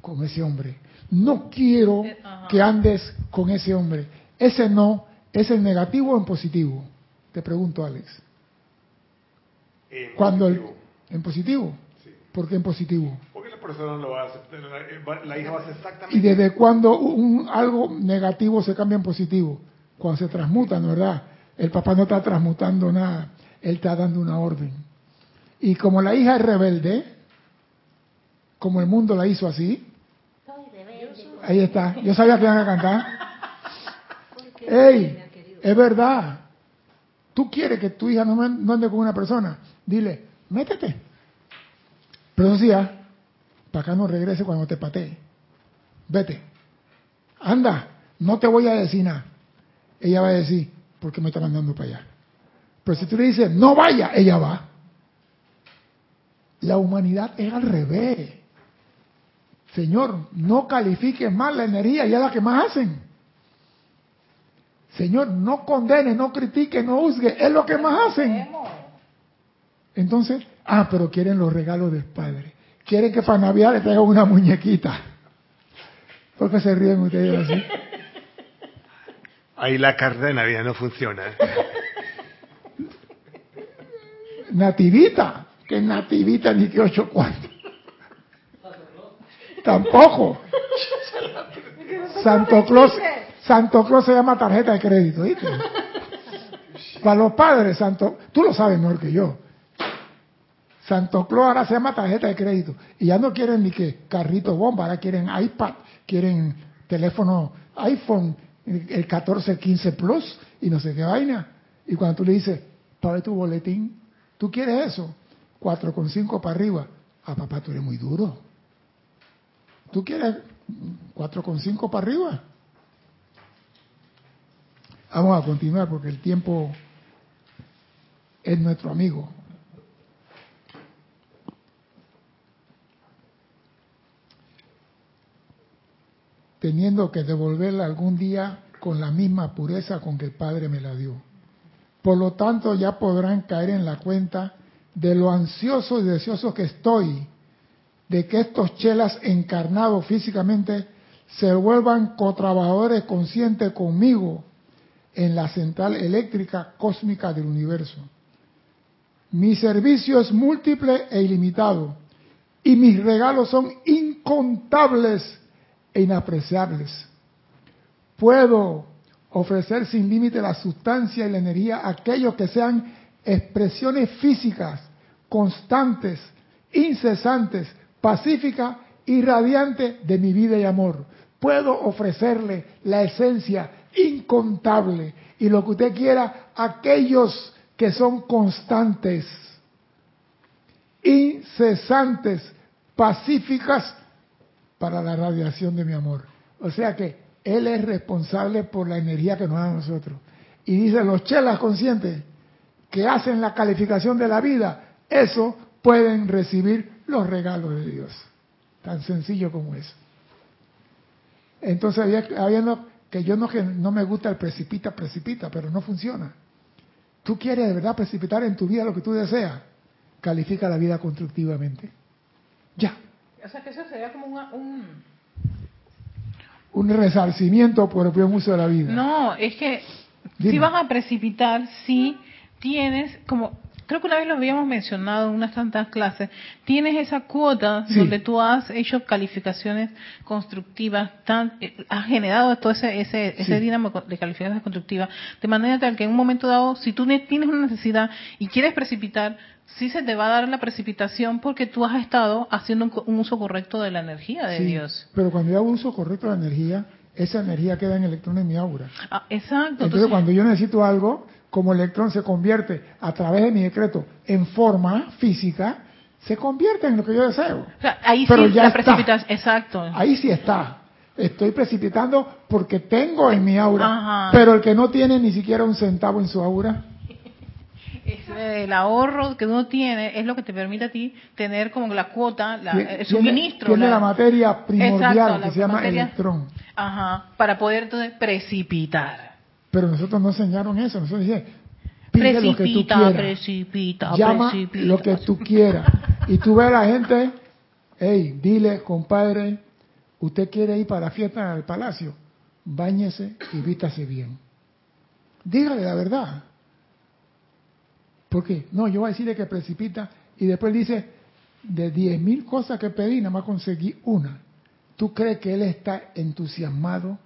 con ese hombre? No quiero Eh, que andes con ese hombre. Ese no, ¿es en negativo o en positivo? Te pregunto, Alex. Eh, Cuando el- positivo. ¿En positivo? Sí. ¿Por qué en positivo? Porque la persona lo va a aceptar, la, eh, la hija va a hacer exactamente ¿Y desde cuándo un, algo negativo se cambia en positivo? Cuando se transmuta, ¿no verdad? El papá no está transmutando nada, él está dando una orden. Y como la hija es rebelde, como el mundo la hizo así, ahí está, yo sabía que iban a cantar. ¡Ey! Es verdad. Tú quieres que tu hija no, ande con una persona, dile, métete. Pero sí, ah, para acá no regrese cuando te patee. Vete. Anda, no te voy a decir nada. Ella va a decir, ¿por qué me está mandando para allá? Pero si tú le dices, no vaya, ella va. La humanidad es al revés. Señor, no califiques más la energía, ya es la que más hacen. Señor, no condene, no critique, no juzgue, es lo que más hacen. Entonces, ah, pero quieren los regalos del Padre. Quieren que para Navidad le traigan una muñequita. ¿Por qué se ríen ustedes así? Ahí la carta de Navidad no funciona. Nativita. Que nativita ni que ocho cuartos. Tampoco. Santo Claus, Santo Claus se llama tarjeta de crédito, ¿viste? Para los padres, Santo, tú lo sabes mejor que yo. Santo Claus ahora se llama tarjeta de crédito. Y ya no quieren ni que carrito bomba, ahora quieren iPad, quieren teléfono iPhone, el 14, 15 Plus y no sé qué vaina. Y cuando tú le dices, pague tu boletín, ¿tú quieres eso? 4,5 para arriba. Ah, papá, tú eres muy duro. ¿Tú quieres 4,5 para arriba? Vamos a continuar porque el tiempo es nuestro amigo. Teniendo que devolverla algún día con la misma pureza con que el Padre me la dio. Por lo tanto, ya podrán caer en la cuenta de lo ansioso y deseoso que estoy de que estos chelas encarnados físicamente se vuelvan cotrabajadores conscientes conmigo en la central eléctrica cósmica del universo. Mi servicio es múltiple e ilimitado y mis regalos son incontables e inapreciables. Puedo ofrecer sin límite la sustancia y la energía a aquellos que sean expresiones físicas constantes, incesantes, pacíficas y radiantes de mi vida y amor. Puedo ofrecerle la esencia incontable y lo que usted quiera aquellos que son constantes, incesantes, pacíficas para la radiación de mi amor. O sea que Él es responsable por la energía que nos da a nosotros. Y dice, los chelas conscientes que hacen la calificación de la vida, eso pueden recibir los regalos de Dios. Tan sencillo como eso. Entonces, había, había no- que yo no, que no me gusta el precipita, precipita, pero no funciona. Tú quieres de verdad precipitar en tu vida lo que tú deseas, califica la vida constructivamente. Ya. O sea, que eso sería como una- un, un resarcimiento por el buen uso de la vida. No, es que Dime. si vas a precipitar, si tienes, como creo que una vez lo habíamos mencionado en unas tantas clases, tienes esa cuota Sí. donde tú has hecho calificaciones constructivas, tan, eh, has generado todo ese, ese, ese dinamo de calificaciones constructivas, de manera tal que en un momento dado, si tú ne- tienes una necesidad y quieres precipitar, sí se te va a dar la precipitación porque tú has estado haciendo un, un uso correcto de la energía de Sí, Dios. Pero cuando yo hago uso correcto de la energía, esa energía queda en electrones en mi aura. Ah, exacto. Entonces, cuando yo necesito algo, como electrón se convierte a través de mi decreto en forma física, se convierte en lo que yo deseo. O sea, ahí Pero sí ya la está. precipitación, exacto. Ahí sí está. Estoy precipitando porque tengo en mi aura. Ajá. Pero el que no tiene ni siquiera un centavo en su aura, el ahorro que uno tiene es lo que te permite a ti tener como la cuota, la, el suministro. tiene la, materia primordial Exacto, que se llama electrón. Ajá, para poder entonces precipitar. Pero nosotros no enseñaron eso. Nosotros dicen, pide lo que tú Precipita, quieras. precipita, Llama precipita. lo que tú quieras. Y tú ves a la gente, hey, dile, compadre, usted quiere ir para la fiesta al palacio, báñese y vístase bien. Dígale la verdad. ¿Por qué? No, yo voy a decirle que precipita y después dice, de 10 mil cosas que pedí, nada más conseguí una. ¿Tú crees que él está entusiasmado,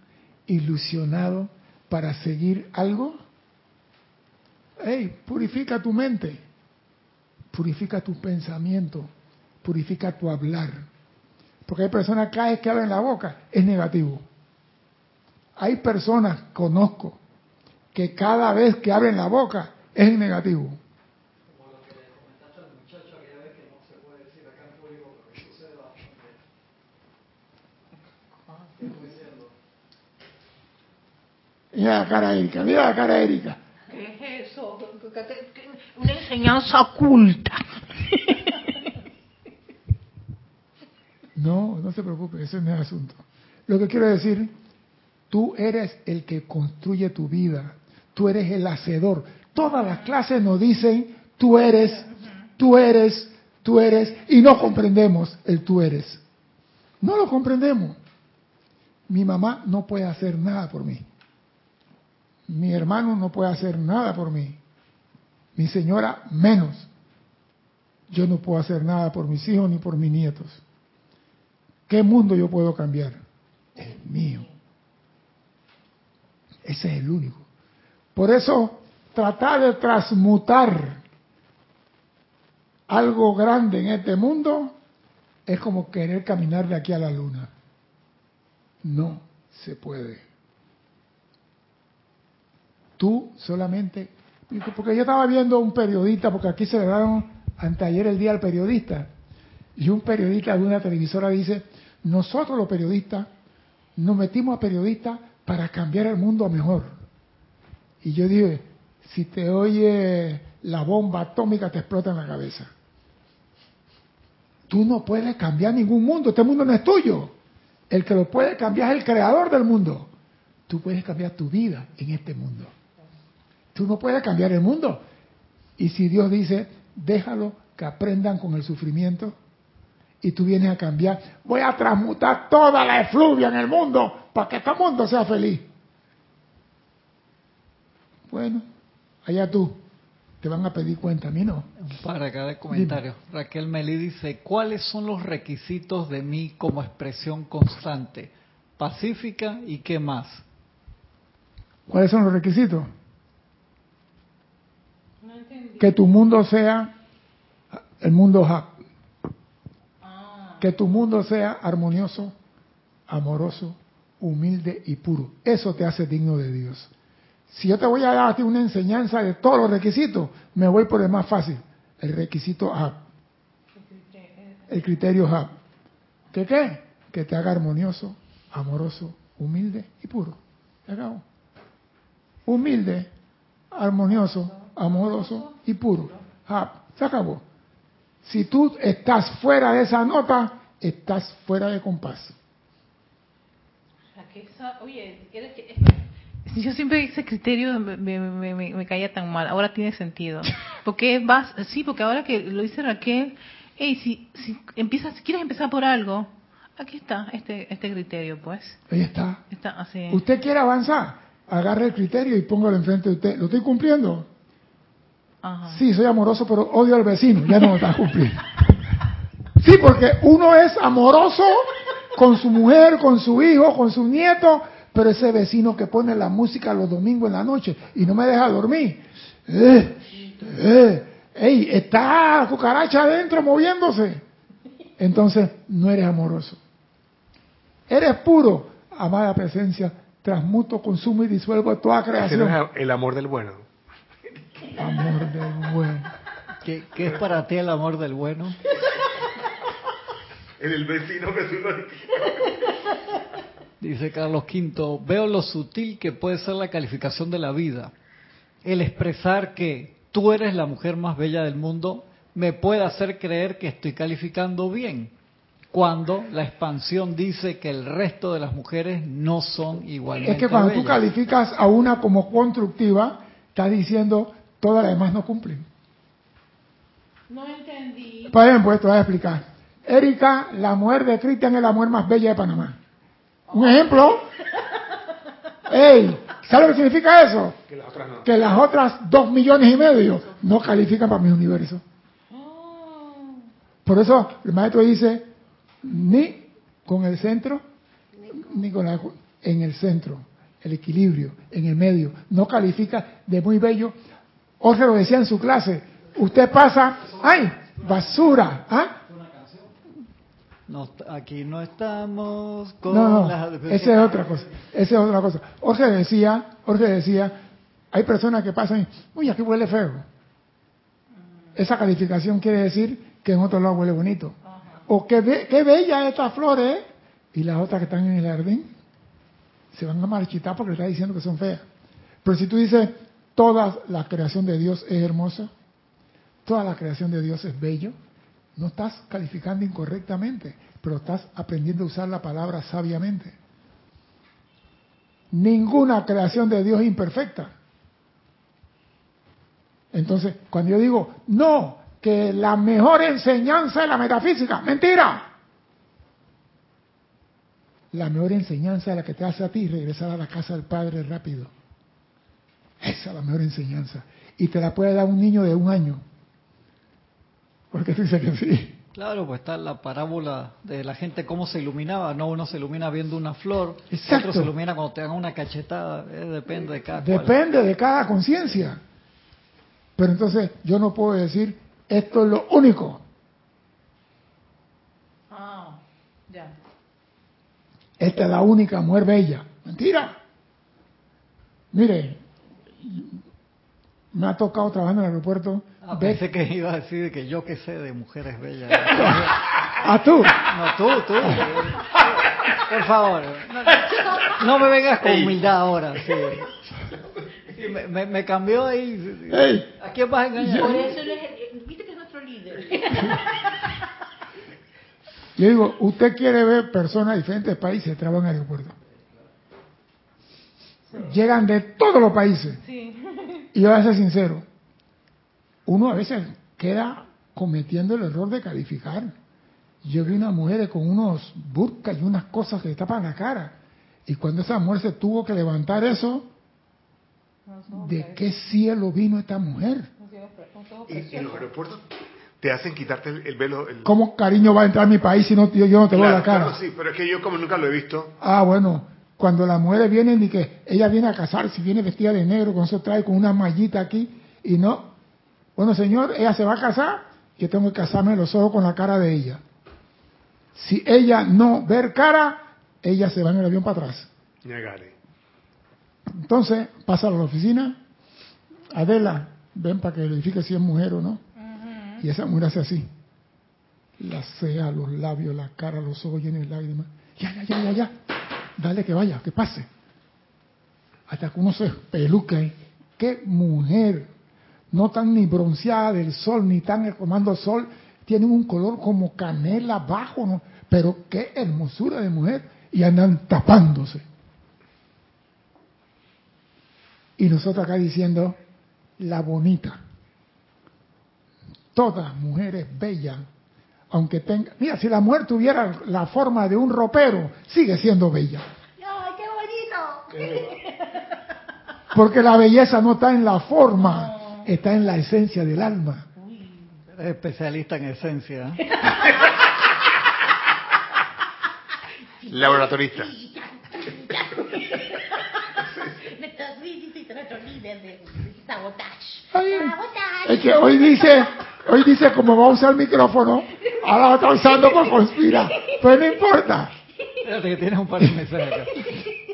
ilusionado para seguir algo? Hey, purifica tu mente, purifica tu pensamiento, purifica tu hablar. Porque hay personas cada vez que abren la boca es negativo. Hay personas, conozco, que cada vez que abren la boca es negativo. Mira la cara de Erika, mira la cara de Erika. ¿Qué es eso? Una enseñanza oculta. No, no se preocupe, ese no es el asunto. Lo que quiero decir, tú eres el que construye tu vida, tú eres el hacedor. Todas las clases nos dicen, tú eres, tú eres, tú eres, y no comprendemos el tú eres. No lo comprendemos. Mi mamá no puede hacer nada por mí. Mi hermano no puede hacer nada por mí. Mi señora menos. Yo no puedo hacer nada por mis hijos ni por mis nietos. ¿Qué mundo yo puedo cambiar? El mío. Ese es el único. Por eso, tratar de transmutar algo grande en este mundo es como querer caminar de aquí a la luna. No se puede. Tú solamente... Porque yo estaba viendo un periodista, porque aquí celebraron anteayer el Día del Periodista, y un periodista de una televisora dice, nosotros los periodistas nos metimos a periodistas para cambiar el mundo a mejor. Y yo dije, si te oye la bomba atómica te explota en la cabeza. Tú no puedes cambiar ningún mundo, este mundo no es tuyo. El que lo puede cambiar es el creador del mundo. Tú puedes cambiar tu vida en este mundo. Tú no puedes cambiar el mundo. Y si Dios dice, déjalo que aprendan con el sufrimiento, y tú vienes a cambiar, voy a transmutar toda la efluvia en el mundo para que todo el mundo sea feliz. Bueno, allá tú, te van a pedir cuenta, a mí no. Para cada comentario, Raquel Melí dice, ¿cuáles son los requisitos de mí como expresión constante, pacífica y qué más? ¿Cuáles son los requisitos? Que tu mundo sea el mundo Hap. Que tu mundo sea armonioso, amoroso, humilde y puro. Eso te hace digno de Dios. Si yo te voy a dar a ti una enseñanza de todos los requisitos, me voy por el más fácil, el requisito HAP. El criterio HAP. ¿Qué qué? Que te haga armonioso, amoroso, humilde y puro. Se acabó. Humilde, armonioso, amoroso y puro. HAP. Se acabó. Si tú estás fuera de esa nota, estás fuera de compás. Oye, yo siempre ese criterio me, me, me, me, caía tan mal. Ahora tiene sentido. Porque vas, sí, porque ahora que lo dice Raquel, hey, si, si empiezas, si quieres empezar por algo, Aquí está este este criterio, pues. Ahí está. Está así. ¿Usted quiere avanzar? Agarre el criterio y póngalo enfrente de usted. ¿Lo estoy cumpliendo? Ajá. Sí, soy amoroso, pero odio al vecino. Ya no lo está cumpliendo. Sí, porque uno es amoroso con su mujer, con su hijo, con su nieto, pero ese vecino que pone la música los domingos en la noche y no me deja dormir. Eh, eh, ey, está la cucaracha adentro moviéndose. Entonces, no eres amoroso. Eres puro, amada presencia, transmuto, consumo y disuelvo toda Ese creación. no es el amor del bueno. Amor del bueno. ¿Qué, qué es para ti el amor del bueno? En el vecino que tú lo Dice Carlos V, veo lo sutil que puede ser la calificación de la vida. El expresar que tú eres la mujer más bella del mundo me puede hacer creer que estoy calificando bien, cuando la expansión dice que el resto de las mujeres no son igualmente Es que cuando tú bellas. calificas a una como constructiva, estás diciendo todas las demás no cumplen. No entendí. Por ejemplo, esto voy a explicar. Erika, la mujer de Cristian, es la mujer más bella de Panamá. Un ejemplo. ¡Ey! ¿Sabes lo que significa eso? Que las otras no. Que las otras dos millones y medio no califican para mi universo. Por eso el maestro dice, ni con el centro, ni con la... En el centro, el equilibrio, en el medio. No califica de muy bello. Jorge lo decía en su clase. Usted pasa, ¡ay! Basura. ¿Ah? No, aquí no estamos con No, no, las... esa es otra cosa. Esa es otra cosa. Jorge decía, Jorge decía, hay personas que pasan y, uy, aquí huele feo. Esa calificación quiere decir que en otro lado huele bonito. O que be- qué bella estas flores, ¿eh? y las otras que están en el jardín se van a marchitar porque le está diciendo que son feas. Pero si tú dices, toda la creación de Dios es hermosa, toda la creación de Dios es bello, no estás calificando incorrectamente, pero estás aprendiendo a usar la palabra sabiamente. Ninguna creación de Dios es imperfecta. Entonces, cuando yo digo, no, que la mejor enseñanza es la metafísica, mentira. La mejor enseñanza es la que te hace a ti regresar a la casa del Padre rápido. Esa es la mejor enseñanza. Y te la puede dar un niño de un año. Porque tú dices que sí. Claro, pues está la parábola de la gente cómo se iluminaba, ¿no? Uno se ilumina viendo una flor, Exacto. otro se ilumina cuando te dan una cachetada, eh, depende de cada cual. Depende de cada conciencia. Pero entonces yo no puedo decir, esto es lo único. Ah, ya. Esta es la única mujer bella. Mentira. Mire, me ha tocado trabajar en el aeropuerto. Ah, ver- pensé que iba a decir que yo que sé de mujeres bellas. a tú. No, tú, tú. Por favor. No, no me vengas con humildad ahora. Sí. Sí, me, me- me cambió ahí. Ey, ¿A quién vas a engañar? Por eso el- viste que es nuestro líder. yo digo, usted quiere ver personas de diferentes países trabajan en el aeropuerto. Llegan de todos los países. Sí. Y yo voy a ser sincero, uno a veces queda cometiendo el error de calificar. Yo vi una mujer con unos burkas y unas cosas que le tapan la cara. Y cuando esa mujer se tuvo que levantar eso, ¿de qué cielo vino esta mujer? Y en los aeropuertos te hacen quitarte el, el velo. el- ¿Cómo cariño va a entrar a mi país si no, yo, yo no te veo Claro, la cara? claro, sí, pero es que yo como nunca lo he visto. Ah, bueno, cuando las mujeres vienen y que ella viene a casarse, viene vestida de negro, con eso trae con una mallita aquí, y no. Bueno, señor, ella se va a casar, yo tengo que casarme los ojos con la cara de ella. Si ella no ver cara, ella se va en el avión para atrás. Entonces, pasa a la oficina, Adela, ven para que verifique si es mujer o no. Y esa mujer hace así. La ceja, los labios, la cara, los ojos llenos de lágrimas. Ya, ya, ya, ya, ya. Dale que vaya, que pase. Hasta que uno se peluca. ¡Qué mujer! No tan ni bronceada del sol, ni tan comando sol. Tienen un color como canela bajo, ¿no? Pero qué hermosura de mujer. Y andan tapándose. Y nosotros acá diciendo, la bonita. Todas mujeres bellas. Aunque tenga, mira, si la mujer tuviera la forma de un ropero, sigue siendo bella. ¡Ay, qué bonito! Porque la belleza no está en la forma, está en la esencia del alma. Eres especialista en esencia. Laboratorista. Es que hoy dice, hoy dice como va a usar el micrófono, ahora lo está usando por conspirar. Pues no importa. Espérate que tienes un par de mensajes acá.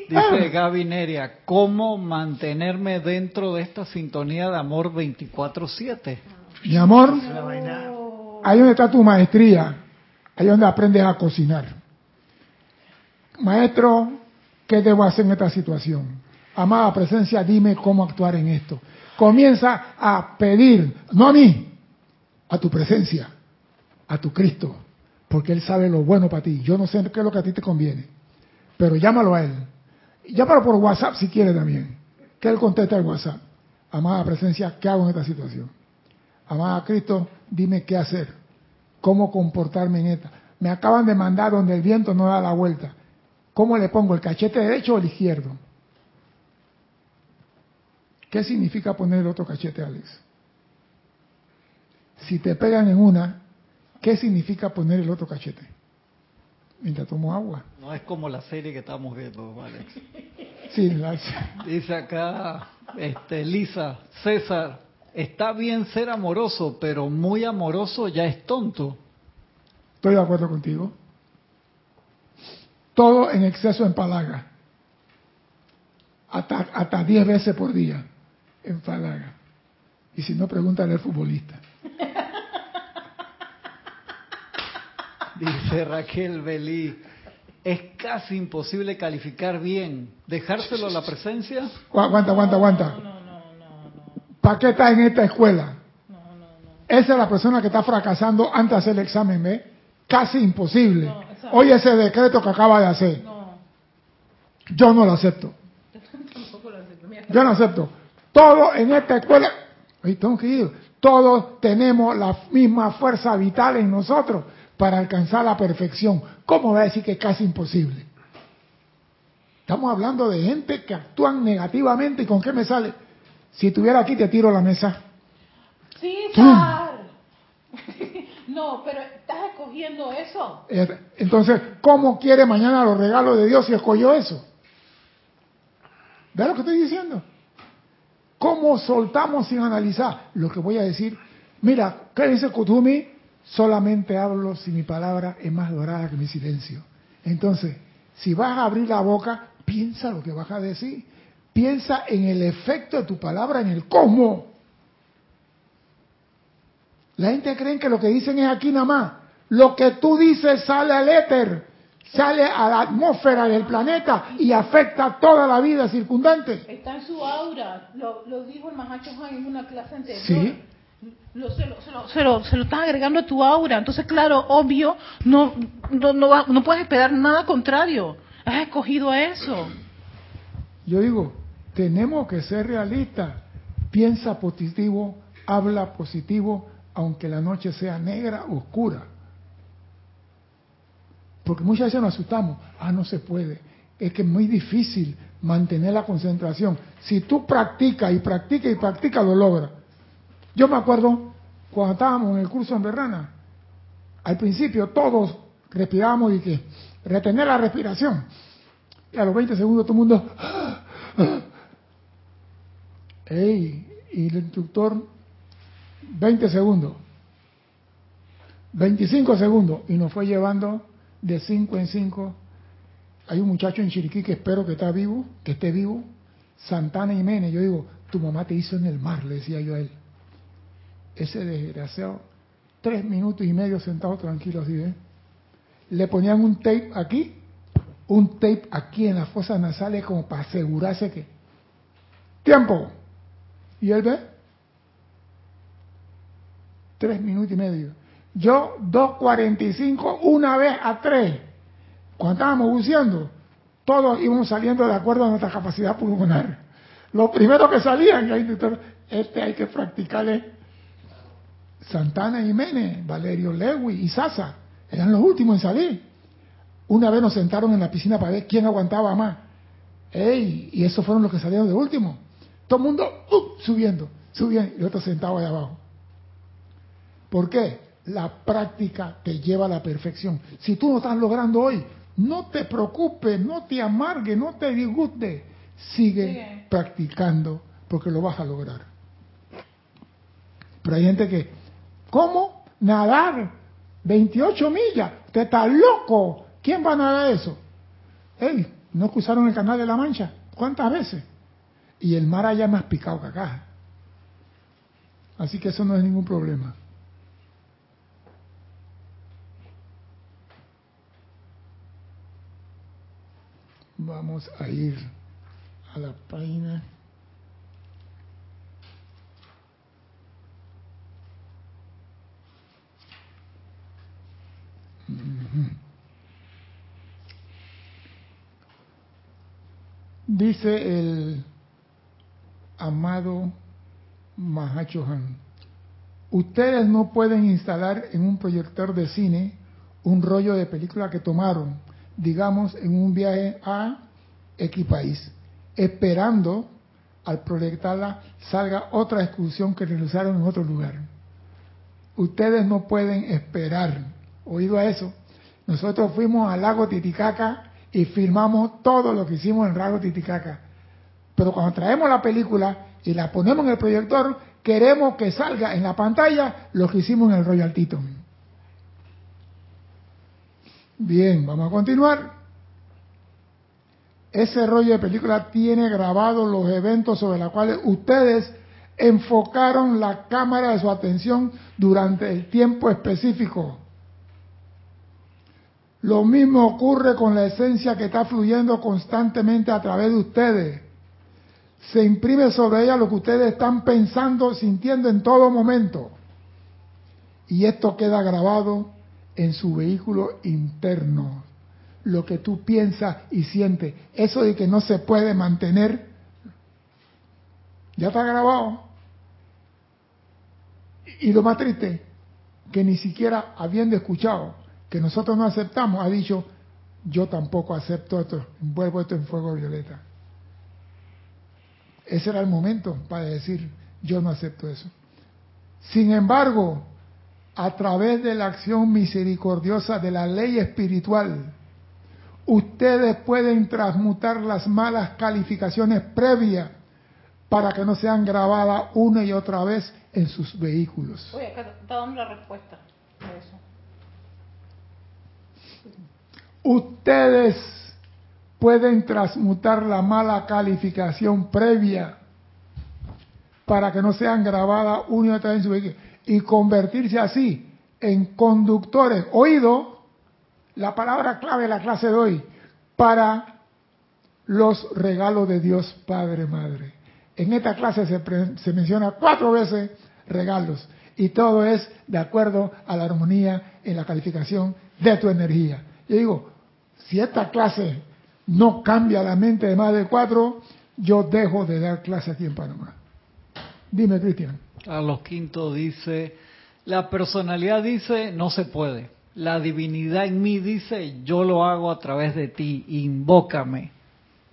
Dice Gaby Neria, ¿cómo mantenerme dentro de esta sintonía de amor 24/7? Mi amor, ahí donde está tu maestría, ahí donde aprendes a cocinar. Maestro, ¿qué debo hacer en esta situación? Amada presencia, dime cómo actuar en esto. Comienza a pedir, no a mí, a tu presencia, a tu Cristo, porque Él sabe lo bueno para ti. Yo no sé qué es lo que a ti te conviene, pero llámalo a Él. Llámalo por WhatsApp si quiere también, que Él conteste el WhatsApp. Amada presencia, ¿qué hago en esta situación? Amada Cristo, dime qué hacer, cómo comportarme en esta. Me acaban de mandar donde el viento no da la vuelta. ¿Cómo le pongo el cachete derecho o el izquierdo? ¿Qué significa poner el otro cachete, Alex? Si te pegan en una, ¿qué significa poner el otro cachete? Mientras tomo agua. No es como la serie que estamos viendo, Alex. Sí, la- Dice acá, este, Lisa, César, está bien ser amoroso, pero muy amoroso ya es tonto. estoy de acuerdo contigo. Todo en exceso empalaga. Hasta, hasta 10 veces por día empalaga. Y si no, pregúntale al futbolista. Dice Raquel Belí, es casi imposible calificar bien. ¿Dejárselo a la presencia? Gu- Aguanta, aguanta, aguanta. ¿Para qué está en esta escuela? Esa es la persona que está fracasando antes de hacer el examen, ¿ve? Casi imposible. No, Oye ese decreto que acaba de hacer. No, Yo no lo acepto. tampoco lo acepto. Mira, Yo no acepto. Todos en esta escuela, oye, tengo que ir. Todos tenemos la misma fuerza vital en nosotros para alcanzar la perfección. ¿Cómo va a decir que es casi imposible? Estamos hablando de gente que actúan negativamente y con qué me sale. Si estuviera aquí te tiro la mesa. César. No, pero estás escogiendo eso. Eh, Entonces, ¿cómo quiere mañana los regalos de Dios si escogió eso? ¿Ve lo que estoy diciendo? ¿Cómo soltamos sin analizar? Lo que voy a decir, mira, ¿qué dice Kutumi? Solamente hablo si mi palabra es más dorada que mi silencio. Entonces, si vas a abrir la boca, piensa lo que vas a decir. Piensa en el efecto de tu palabra en el cosmos. La gente cree que lo que dicen es aquí nada más. Lo que tú dices sale al éter, sale a la atmósfera del planeta y afecta a toda la vida circundante. Está en su aura. Lo, lo dijo el Mahacho en una clase anterior. Sí. Lo, se, lo, se, lo, se, lo, estás agregando a tu aura. Entonces, claro, obvio, no, no, no, no puedes esperar nada contrario. Has escogido a eso. Yo digo, tenemos que ser realistas. Piensa positivo, habla positivo, aunque la noche sea negra, oscura. Porque muchas veces nos asustamos. Ah, no se puede. Es que es muy difícil mantener la concentración. Si tú practicas y practicas y practicas, lo logras. Yo me acuerdo cuando estábamos en el curso en Berrana, al principio todos respirábamos y que retener la respiración. Y a los 20 segundos todo el mundo... ¡Ey! Y el instructor, 20 segundos. 25 segundos. Y nos fue llevando de 5 en 5. Hay un muchacho en Chiriquí que espero que está vivo, que esté vivo. Santana Jiménez. Yo digo, tu mamá te hizo en el mar, le decía yo a él. Ese desgraciado, tres minutos y medio sentado tranquilo así, ¿eh? Le ponían un tape aquí, un tape aquí en las fosas nasales como para asegurarse que... ¡Tiempo! ¿Y él ve? Tres minutos y medio. Yo, 2.45, una vez a tres. Cuando estábamos buceando, todos íbamos saliendo de acuerdo a nuestra capacidad pulmonar. Lo primero que salían, este hay que practicarle Santana Jiménez, Valerio Lewy y Sasa eran los últimos en salir. Una vez nos sentaron en la piscina para ver quién aguantaba más. ¡Ey! Y esos fueron los que salieron de último. Todo el mundo uh, subiendo, subiendo, y otro sentado ahí abajo. ¿Por qué? La práctica te lleva a la perfección. Si tú no estás logrando hoy, no te preocupes, no te amargue, no te disguste. Sigue Sigue. practicando porque lo vas a lograr. Pero hay gente que, ¿cómo? Nadar 28 millas. Usted está loco. ¿Quién va a nadar eso? ¿no cruzaron el canal de la Mancha? ¿Cuántas veces? Y el mar allá más picado que acá. Así que eso no es ningún problema. Vamos a ir a la página. Dice el amado Mahachohan, ustedes no pueden instalar en un proyector de cine un rollo de película que tomaron, digamos, en un viaje a X país, esperando al proyectarla salga otra excursión que realizaron en otro lugar. Ustedes no pueden esperar, oído a eso. Nosotros fuimos al lago Titicaca y filmamos todo lo que hicimos en el lago Titicaca. Pero cuando traemos la película y la ponemos en el proyector, queremos que salga en la pantalla lo que hicimos en el Royal Teton. Bien, vamos a continuar. Ese rollo de película tiene grabados los eventos sobre los cuales ustedes enfocaron la cámara de su atención durante el tiempo específico. Lo mismo ocurre con la esencia que está fluyendo constantemente a través de ustedes. Se imprime sobre ella lo que ustedes están pensando, sintiendo en todo momento. Y esto queda grabado en su vehículo interno. Lo que tú piensas y sientes. Eso de que no se puede mantener, ya está grabado. Y lo más triste, que ni siquiera habiendo escuchado que nosotros no aceptamos, ha dicho, yo tampoco acepto esto, envuelvo esto en fuego violeta. Ese era el momento para decir, yo no acepto eso. Sin embargo, a través de la acción misericordiosa de la ley espiritual, ustedes pueden transmutar las malas calificaciones previas para que no sean grabadas una y otra vez en sus vehículos. Oye, acá está dando la respuesta a eso. Ustedes pueden transmutar la mala calificación previa para que no sean grabadas una y otra vez en su vehículo y convertirse así en conductores, oído, la palabra clave de la clase de hoy, para los regalos de Dios Padre Madre. En esta clase se, se menciona cuatro veces regalos y todo es de acuerdo a la armonía en la calificación de tu energía. Yo digo, si esta clase no cambia la mente de más de cuatro, yo dejo de dar clase aquí en Panamá. Dime, Cristian. Carlos Quinto dice, la personalidad dice, no se puede. La divinidad en mí dice, yo lo hago a través de ti, invócame.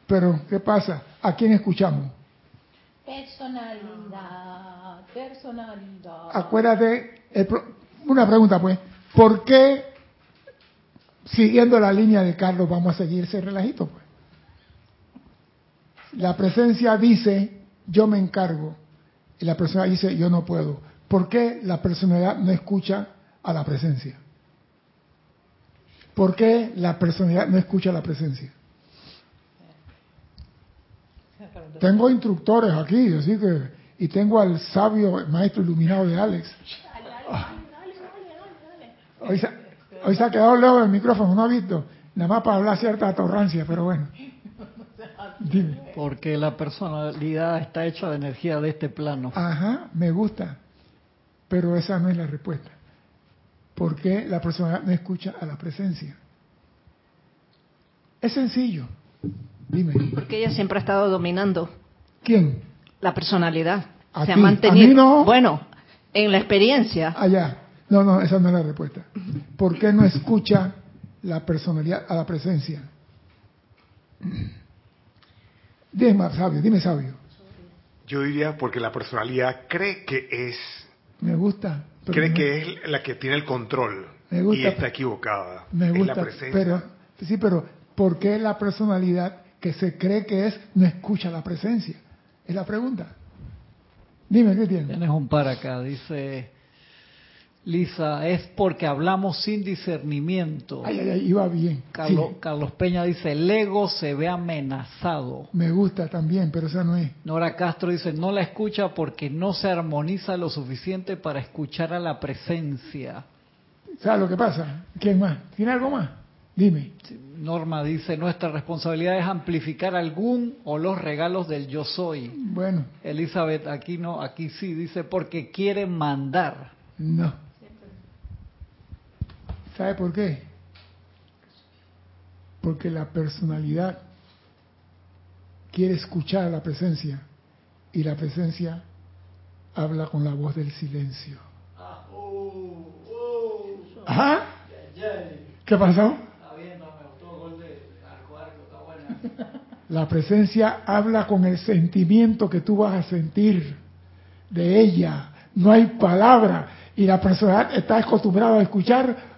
Pero, ¿qué pasa? ¿A quién escuchamos? Personalidad, personalidad. Acuérdate, el pro- una pregunta pues, ¿por qué siguiendo la línea de Carlos vamos a seguir ese relajito pues? La presencia dice, yo me encargo, y la persona dice, yo no puedo. ¿Por qué la personalidad no escucha a la presencia? ¿Por qué la personalidad no escucha a la presencia? Tengo instructores aquí, así que, y tengo al sabio maestro iluminado de Alex. Hoy se, hoy se ha quedado lejos del micrófono, no ha visto, nada más para hablar cierta atorrancia, pero bueno. Dime. Porque la personalidad está hecha de energía de este plano. Ajá, me gusta, pero esa no es la respuesta. ¿Por qué la persona no escucha a la presencia? Es sencillo. Dime, Porque ella siempre ha estado dominando ¿quién? la personalidad. A Se ha ti. mantenido. A mí no. Bueno, En la experiencia. Allá. No, no, esa no es la respuesta. ¿Por qué no escucha la personalidad a la presencia? Dime, sabio, dime, sabio. Yo diría porque la personalidad cree que es, Me gusta. cree no- que es la que tiene el control Me gusta. y está equivocada. Me Es gusta, la presencia. pero sí, pero ¿por qué la personalidad que se cree que es no escucha la presencia? Es la pregunta. Dime, ¿qué tiene? Tienes un par acá, dice Lisa, es porque hablamos sin discernimiento. Ay, ay, ay, iba bien. Carlos, Sí, Carlos Peña dice, el ego se ve amenazado. me gusta también, pero esa no es. Nora Castro dice, no la escucha porque no se armoniza lo suficiente para escuchar a la presencia. ¿Sabes lo que pasa? ¿Quién más? ¿Tiene algo más? Dime. Norma dice, nuestra responsabilidad es amplificar algún o los regalos del yo soy. Bueno, Elizabeth, aquí no, aquí sí, dice, porque quiere mandar. no. ¿Sabe por qué? Porque la personalidad quiere escuchar a la presencia y la presencia habla con la voz del silencio. ¿Ajá? ¿Qué pasó? La presencia habla con el sentimiento que tú vas a sentir de ella. No hay palabra. Y la persona está acostumbrada a escuchar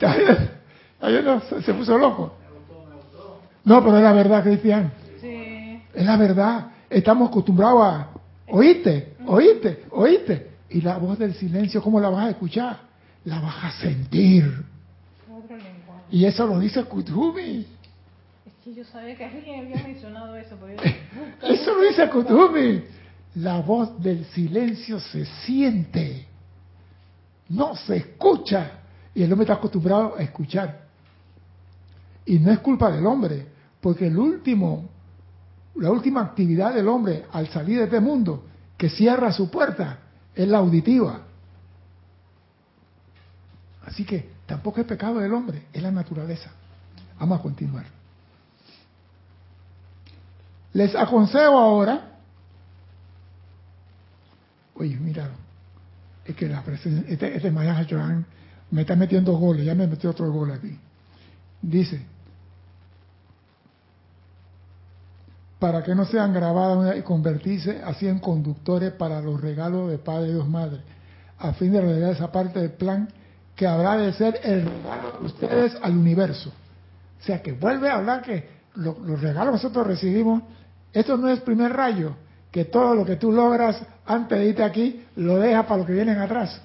Ayer no, se, se puso loco. No, pero es la verdad, Cristian. Sí. Es la verdad. Estamos acostumbrados a oíste, oíste, oíste. Y la voz del silencio, ¿cómo la vas a escuchar? La vas a sentir. Y eso lo dice Kutumi. Es que yo sabía que alguien había mencionado eso. Pero yo busca, Eso lo dice Kutumi. La voz del silencio se siente. No se escucha. Y el hombre está acostumbrado a escuchar. Y no es culpa del hombre, porque el último, la última actividad del hombre al salir de este mundo, que cierra su puerta, es la auditiva. Así que tampoco es pecado del hombre, es la naturaleza. Vamos a continuar. Les aconsejo ahora, oye, mira, es que la presencia, este, este Chohan me está metiendo goles, ya me metió otro gol aquí. Dice, para que no sean grabadas y convertirse así en conductores para los regalos de Padre y Dios Madre, a fin de realizar esa parte del plan que habrá de ser el regalo de ustedes al universo. O sea, que vuelve a hablar que lo- los regalos que nosotros recibimos, esto no es primer rayo, que todo lo que tú logras antes de irte aquí, lo dejas para los que vienen atrás.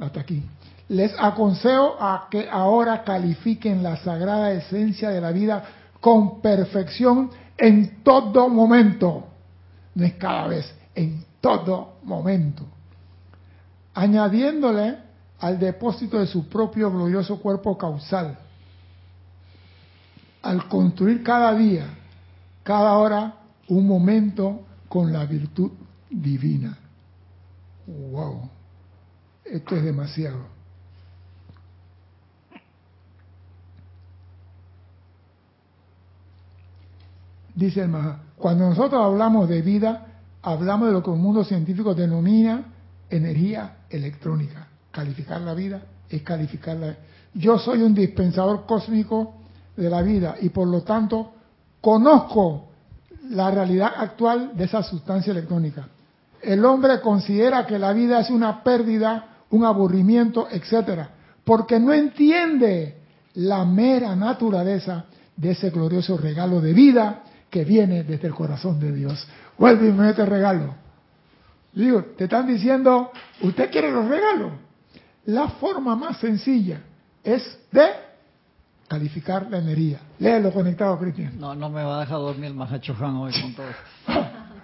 Hasta aquí. Les aconsejo a que ahora califiquen la sagrada esencia de la vida con perfección en todo momento. No es cada vez, en todo momento. Añadiéndole al depósito de su propio glorioso cuerpo causal. Al construir cada día, cada hora, un momento con la virtud divina. ¡Wow! Esto es demasiado. Dice el Maha, cuando nosotros hablamos de vida, hablamos de lo que un mundo científico denomina energía electrónica. Calificar la vida es calificarla. Yo soy un dispensador cósmico de la vida y por lo tanto conozco la realidad actual de esa sustancia electrónica. El hombre considera que la vida es una pérdida, un aburrimiento, etcétera, porque no entiende la mera naturaleza de ese glorioso regalo de vida que viene desde el corazón de Dios. Vuelve y me mete regalo. Digo, te están diciendo, ¿usted quiere los regalos? La forma más sencilla es de calificar la energía. Léelo conectado, Cristian. No, no me va a dejar dormir el Mahacho hoy con todo.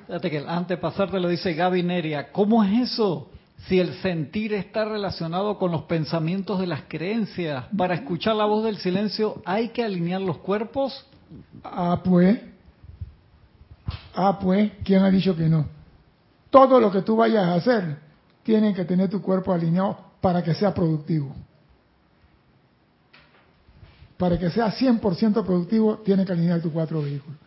Fíjate que antes de pasarte lo dice Gaby Neria. ¿Cómo es eso? Si el sentir está relacionado con los pensamientos de las creencias, para escuchar la voz del silencio hay que alinear los cuerpos. Ah, pues. Ah, pues, ¿quién ha dicho que no? Todo lo que tú vayas a hacer tiene que tener tu cuerpo alineado para que sea productivo. Para que sea 100% productivo, tiene que alinear tus cuatro vehículos.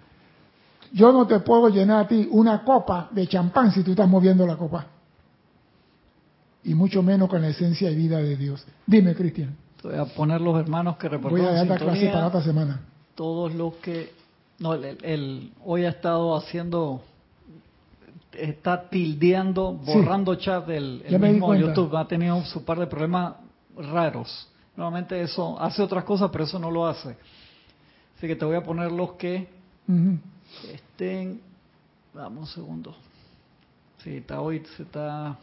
Yo no te puedo llenar a ti una copa de champán si tú estás moviendo la copa. Y mucho menos con la esencia y vida de Dios. Dime, Cristian. Voy a poner los hermanos que Voy a reportaron dar la clase para otra semana. todos los que no el, el- hoy ha estado haciendo está tildeando Sí. borrando chat del el mismo. YouTube ha tenido su par de problemas raros normalmente eso hace otras cosas pero eso no lo hace así que te voy a poner los que estén vamos un segundo sí está hoy se está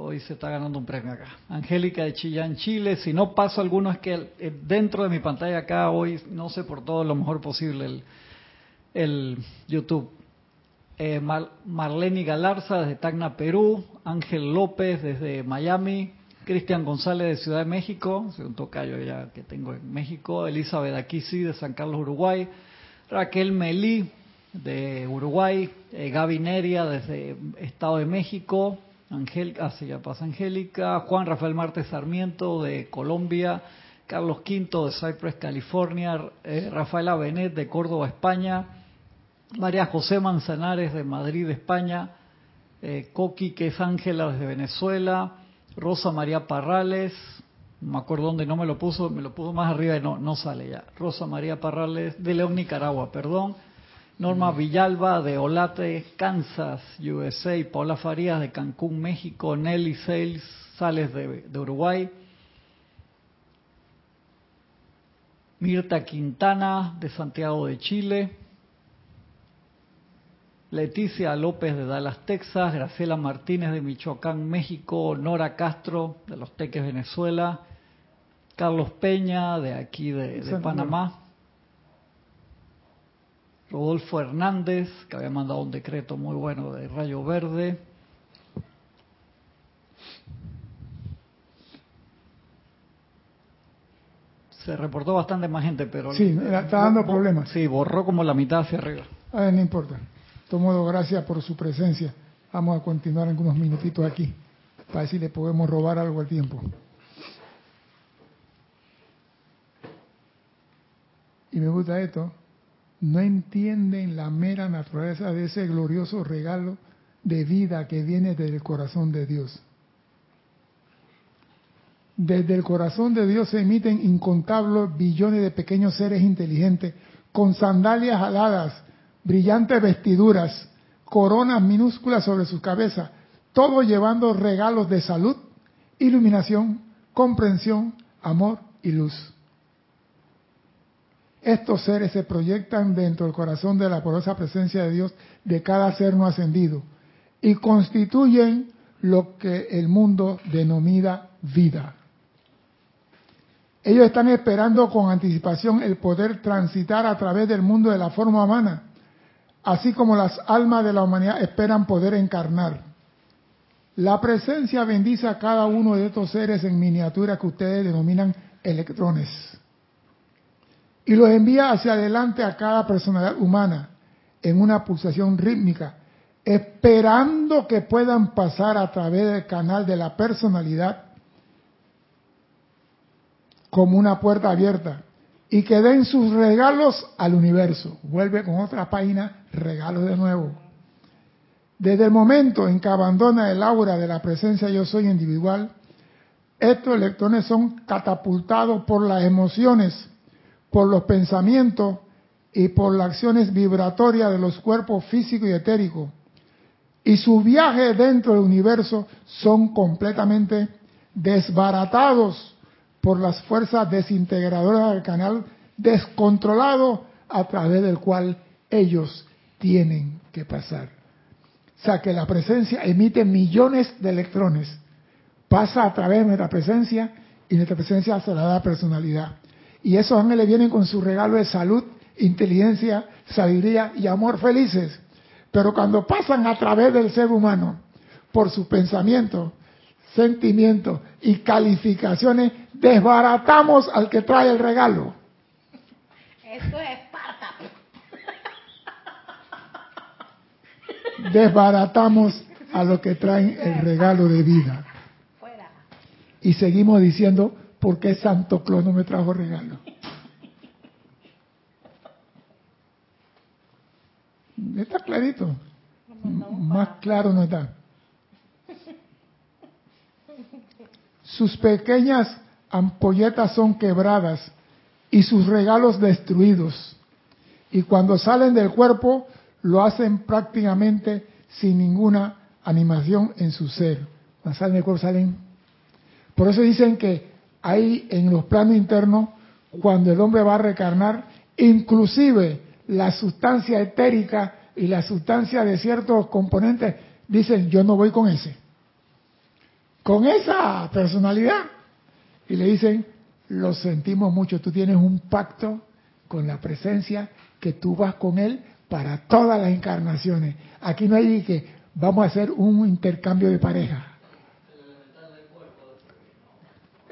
Hoy se está ganando un premio acá. Angélica de Chillán, Chile. Si no paso alguno es que eh, dentro de mi pantalla acá hoy no sé por todo lo mejor posible el, YouTube. Eh, Mar- Marlene Galarza desde Tacna, Perú. Ángel López desde Miami. Cristian González de Ciudad de México, un tocayo ya que tengo en México. Elizabeth Aquisi de San Carlos, Uruguay. Raquel Melí de Uruguay. Eh, Gaby Neria desde Estado de México. Angélica, ah, pasa Angélica. Juan Rafael Martes Sarmiento de Colombia. Carlos Quinto de Cypress, California. Eh, Rafaela Benet de Córdoba, España. María José Manzanares de Madrid, España. Eh, Coqui, que es Ángela desde Venezuela. Rosa María Parrales. No me acuerdo dónde no me lo puso, me lo puso más arriba y no, no sale ya. Rosa María Parrales de León, Nicaragua, perdón. Norma Villalba de Olate, Kansas, USA. Paula Farías de Cancún, México. Nelly Sales Sales de, de Uruguay. Mirta Quintana de Santiago de Chile. Leticia López de Dallas, Texas, Graciela Martínez de Michoacán, México, Nora Castro de Los Teques, Venezuela, Carlos Peña de aquí de. Panamá, Rodolfo Hernández, que había mandado un decreto muy bueno de Rayo Verde, se reportó bastante más gente, pero... Sí, está dando problemas. Sí, borró como la mitad hacia arriba. A ver, no importa. De todo modo, gracias por su presencia. Vamos a continuar algunos minutitos aquí para ver si le podemos robar algo al tiempo. Y me gusta esto. No entienden la mera naturaleza de ese glorioso regalo de vida que viene desde el corazón de Dios. Desde el corazón de Dios se emiten incontables billones de pequeños seres inteligentes con sandalias aladas, brillantes vestiduras, coronas minúsculas sobre sus cabezas, todos llevando regalos de salud, iluminación, comprensión, amor y luz. Estos seres se proyectan dentro del corazón de la poderosa presencia de Dios de cada ser no ascendido y constituyen lo que el mundo denomina vida. Ellos están esperando con anticipación el poder transitar a través del mundo de la forma humana, así como las almas de la humanidad esperan poder encarnar. La presencia bendice a cada uno de estos seres en miniatura que ustedes denominan electrones y los envía hacia adelante a cada personalidad humana en una pulsación rítmica, esperando que puedan pasar a través del canal de la personalidad como una puerta abierta y que den sus regalos al universo. Vuelve con otra página, regalos de nuevo. Desde el momento en que abandona el aura de la presencia yo soy individual, estos electrones son catapultados por las emociones, por los pensamientos y por las acciones vibratorias de los cuerpos físico y etérico. Y sus viajes dentro del universo son completamente desbaratados por las fuerzas desintegradoras del canal descontrolado a través del cual ellos tienen que pasar. O sea que la presencia emite millones de electrones, pasa a través de nuestra presencia y nuestra presencia se la da personalidad. Y esos ángeles vienen con su regalo de salud, inteligencia, sabiduría y amor felices Pero cuando pasan a través del ser humano, por sus pensamientos, sentimientos y calificaciones, desbaratamos al que trae el regalo. Eso es Esparta. Desbaratamos a los que traen el regalo de vida. Fuera. Y seguimos diciendo, ¿por qué Santo Claus no me trajo regalo? Está clarito. Más claro no está. Sus pequeñas ampolletas son quebradas y sus regalos destruidos. Y cuando salen del cuerpo, lo hacen prácticamente sin ninguna animación en su ser. Cuando salen del cuerpo, salen. Por eso dicen que hay en los planos internos, cuando el hombre va a recarnar, inclusive la sustancia etérica y la sustancia de ciertos componentes, dicen, yo no voy con ese. Con esa personalidad. Y le dicen, lo sentimos mucho, tú tienes un pacto con la presencia que tú vas con él para todas las encarnaciones. Aquí no hay que vamos a hacer un intercambio de pareja.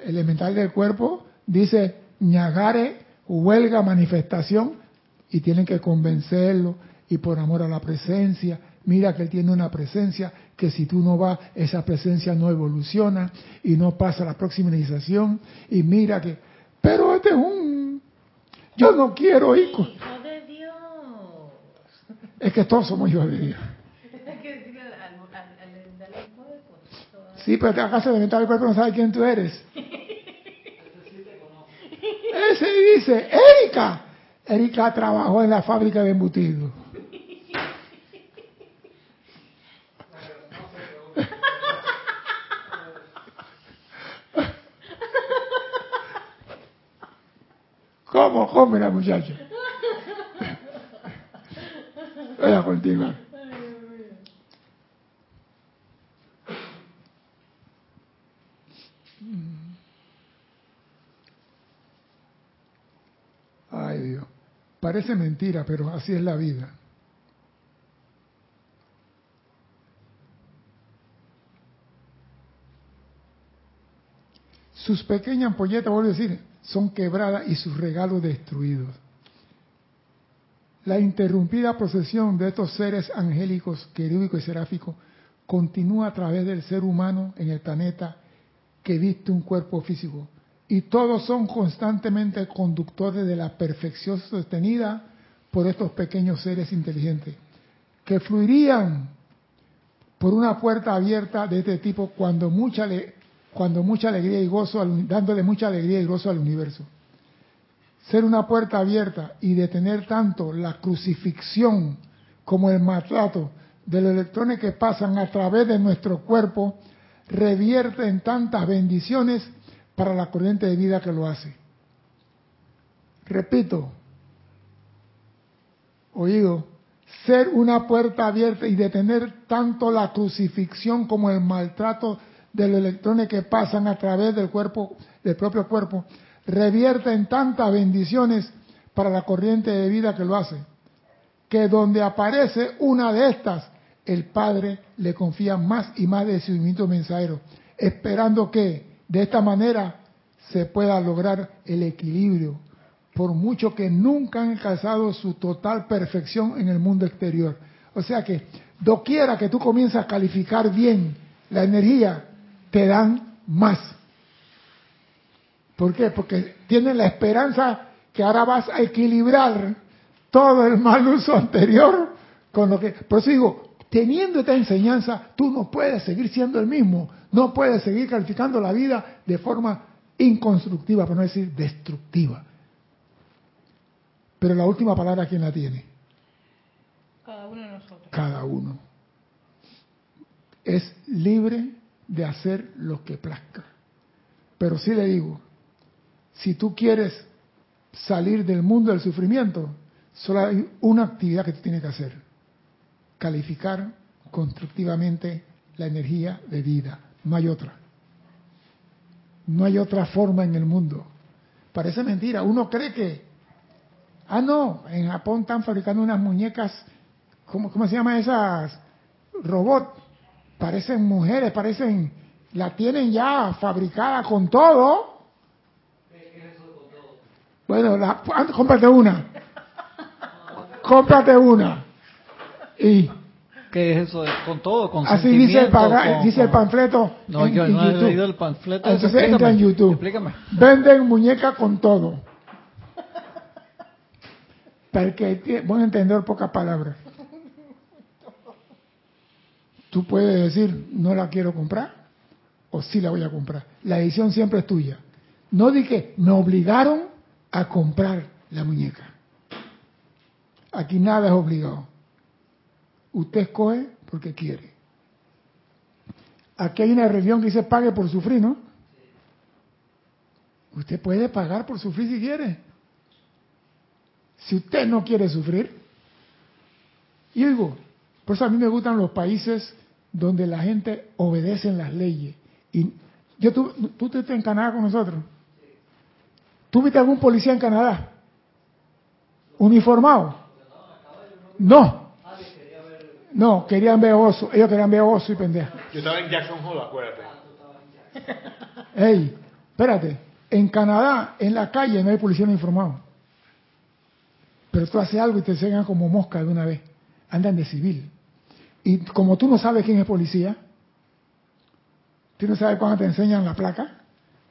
Elemental del cuerpo dice ñagare, huelga, manifestación, y tienen que convencerlo, y por amor a la presencia, mira que él tiene una presencia que si tú no vas, esa presencia no evoluciona y no pasa a la próxima iniciación, y mira que, pero este es un, yo no quiero ir con... Hijo de Dios. Es que todos somos hijos de Dios. Sí, pero te acaso de mental el cuerpo no sabe quién tú eres. Ese dice, Erika. Erika trabajó en la fábrica de embutidos. ¿Cómo come la muchacha? Voy a continuar. Ay Dios, parece mentira, pero así es la vida. Sus pequeñas ampolletas, vuelvo a decir, son quebradas y sus regalos destruidos. La interrumpida procesión de estos seres angélicos, querúbicos y seráficos continúa a través del ser humano en el planeta que viste un cuerpo físico. Y todos son constantemente conductores de la perfección sostenida por estos pequeños seres inteligentes, que fluirían por una puerta abierta de este tipo cuando mucha, cuando mucha alegría y gozo, dándole mucha alegría y gozo al universo. Ser una puerta abierta y detener tanto la crucifixión como el maltrato de los electrones que pasan a través de nuestro cuerpo revierte en tantas bendiciones para la corriente de vida que lo hace. Repito, oído, ser una puerta abierta y detener tanto la crucifixión como el maltrato de los electrones que pasan a través del cuerpo, del propio cuerpo, revierte en tantas bendiciones para la corriente de vida que lo hace, que donde aparece una de estas, el Padre le confía más y más de su divino mensajero, esperando que de esta manera se pueda lograr el equilibrio, por mucho que nunca han alcanzado su total perfección en el mundo exterior. O sea que doquiera que tú comienzas a calificar bien la energía, te dan más. ¿Por qué? Porque tienen la esperanza que ahora vas a equilibrar todo el mal uso anterior con lo que... Por digo, teniendo esta enseñanza, tú no puedes seguir siendo el mismo, no puedes seguir calificando la vida de forma inconstructiva, por no decir destructiva. Pero la última palabra, ¿quién la tiene? Cada uno de nosotros. Cada uno. Es libre de hacer lo que plazca. Pero sí le digo, si tú quieres salir del mundo del sufrimiento, solo hay una actividad que tú tienes que hacer. Calificar constructivamente la energía de vida. No hay otra. No hay otra forma en el mundo. Parece mentira. Uno cree que, ah, no, en Japón están fabricando unas muñecas ¿cómo, cómo se llama esas robots? Parecen mujeres, parecen, la tienen ya fabricada con todo. Bueno, la, ah, cómprate una. Cómprate una. Y ¿Qué es eso? ¿Con todo? ¿Con así dice el, paga- con- dice el panfleto No, en, yo no he leído el panfleto. Entonces entra en YouTube. Explícame. Venden muñeca con todo. Para el que tiene buen entender pocas palabras. Tú puedes decir, no la quiero comprar, o sí la voy a comprar. La decisión siempre es tuya. No di que me obligaron a comprar la muñeca. Aquí nada es obligado. Usted escoge porque quiere. Aquí hay una religión que dice pague por sufrir, ¿no? Usted puede pagar por sufrir si quiere. Si usted no quiere sufrir, y digo, por eso a mí me gustan los países donde la gente obedece las leyes. Y yo tú, tú estuviste en Canadá con nosotros. ¿Tú viste algún policía en Canadá? ¿Uniformado? No. No, querían ver oso. Ellos querían ver oso y pendeja. Yo estaba en Jackson Hole, acuérdate. Ey, espérate. En Canadá, en la calle, no hay policía uniformado. Pero tú haces algo y te enseñan como mosca de una vez. Andan de civil. Y como tú no sabes quién es policía, tú no sabes cuándo te enseñan la placa,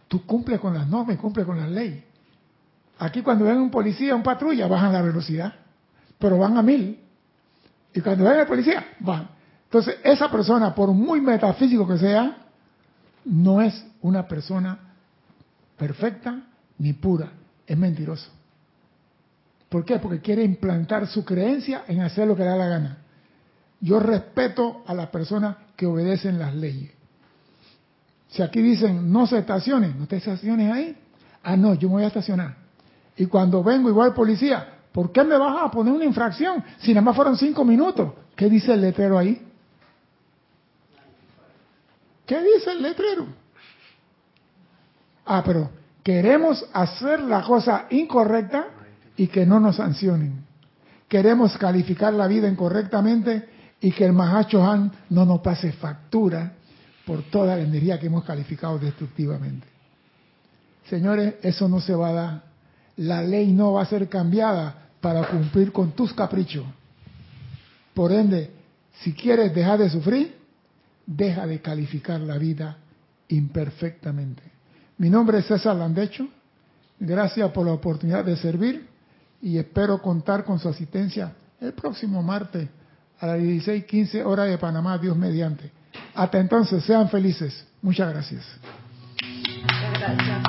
tú cumples con las normas y cumples con las leyes. Aquí cuando ven un policía, un patrulla, bajan la velocidad, pero van a mil. Y cuando ven al policía, van. Entonces, esa persona, por muy metafísico que sea, no es una persona perfecta ni pura, es mentiroso. ¿Por qué? Porque quiere implantar su creencia en hacer lo que le da la gana. Yo respeto a las personas que obedecen las leyes. Si aquí dicen no se estacione, no te estaciones ahí. Ah, no, yo me voy a estacionar. Y cuando vengo igual policía, ¿por qué me vas a poner una infracción si nada más fueron cinco minutos? ¿Qué dice el letrero ahí? ¿Qué dice el letrero? Ah, pero queremos hacer la cosa incorrecta y que no nos sancionen. Queremos calificar la vida incorrectamente y que el Mahacho Han no nos pase factura por toda la energía que hemos calificado destructivamente. Señores, eso no se va a dar. La ley no va a ser cambiada para cumplir con tus caprichos. Por ende, si quieres dejar de sufrir, deja de calificar la vida imperfectamente. Mi nombre es César Landecho. Gracias por la oportunidad de servir y espero contar con su asistencia el próximo martes a las 16:15 horas de Panamá, Dios mediante. Hasta entonces, sean felices. Muchas gracias. Gracias.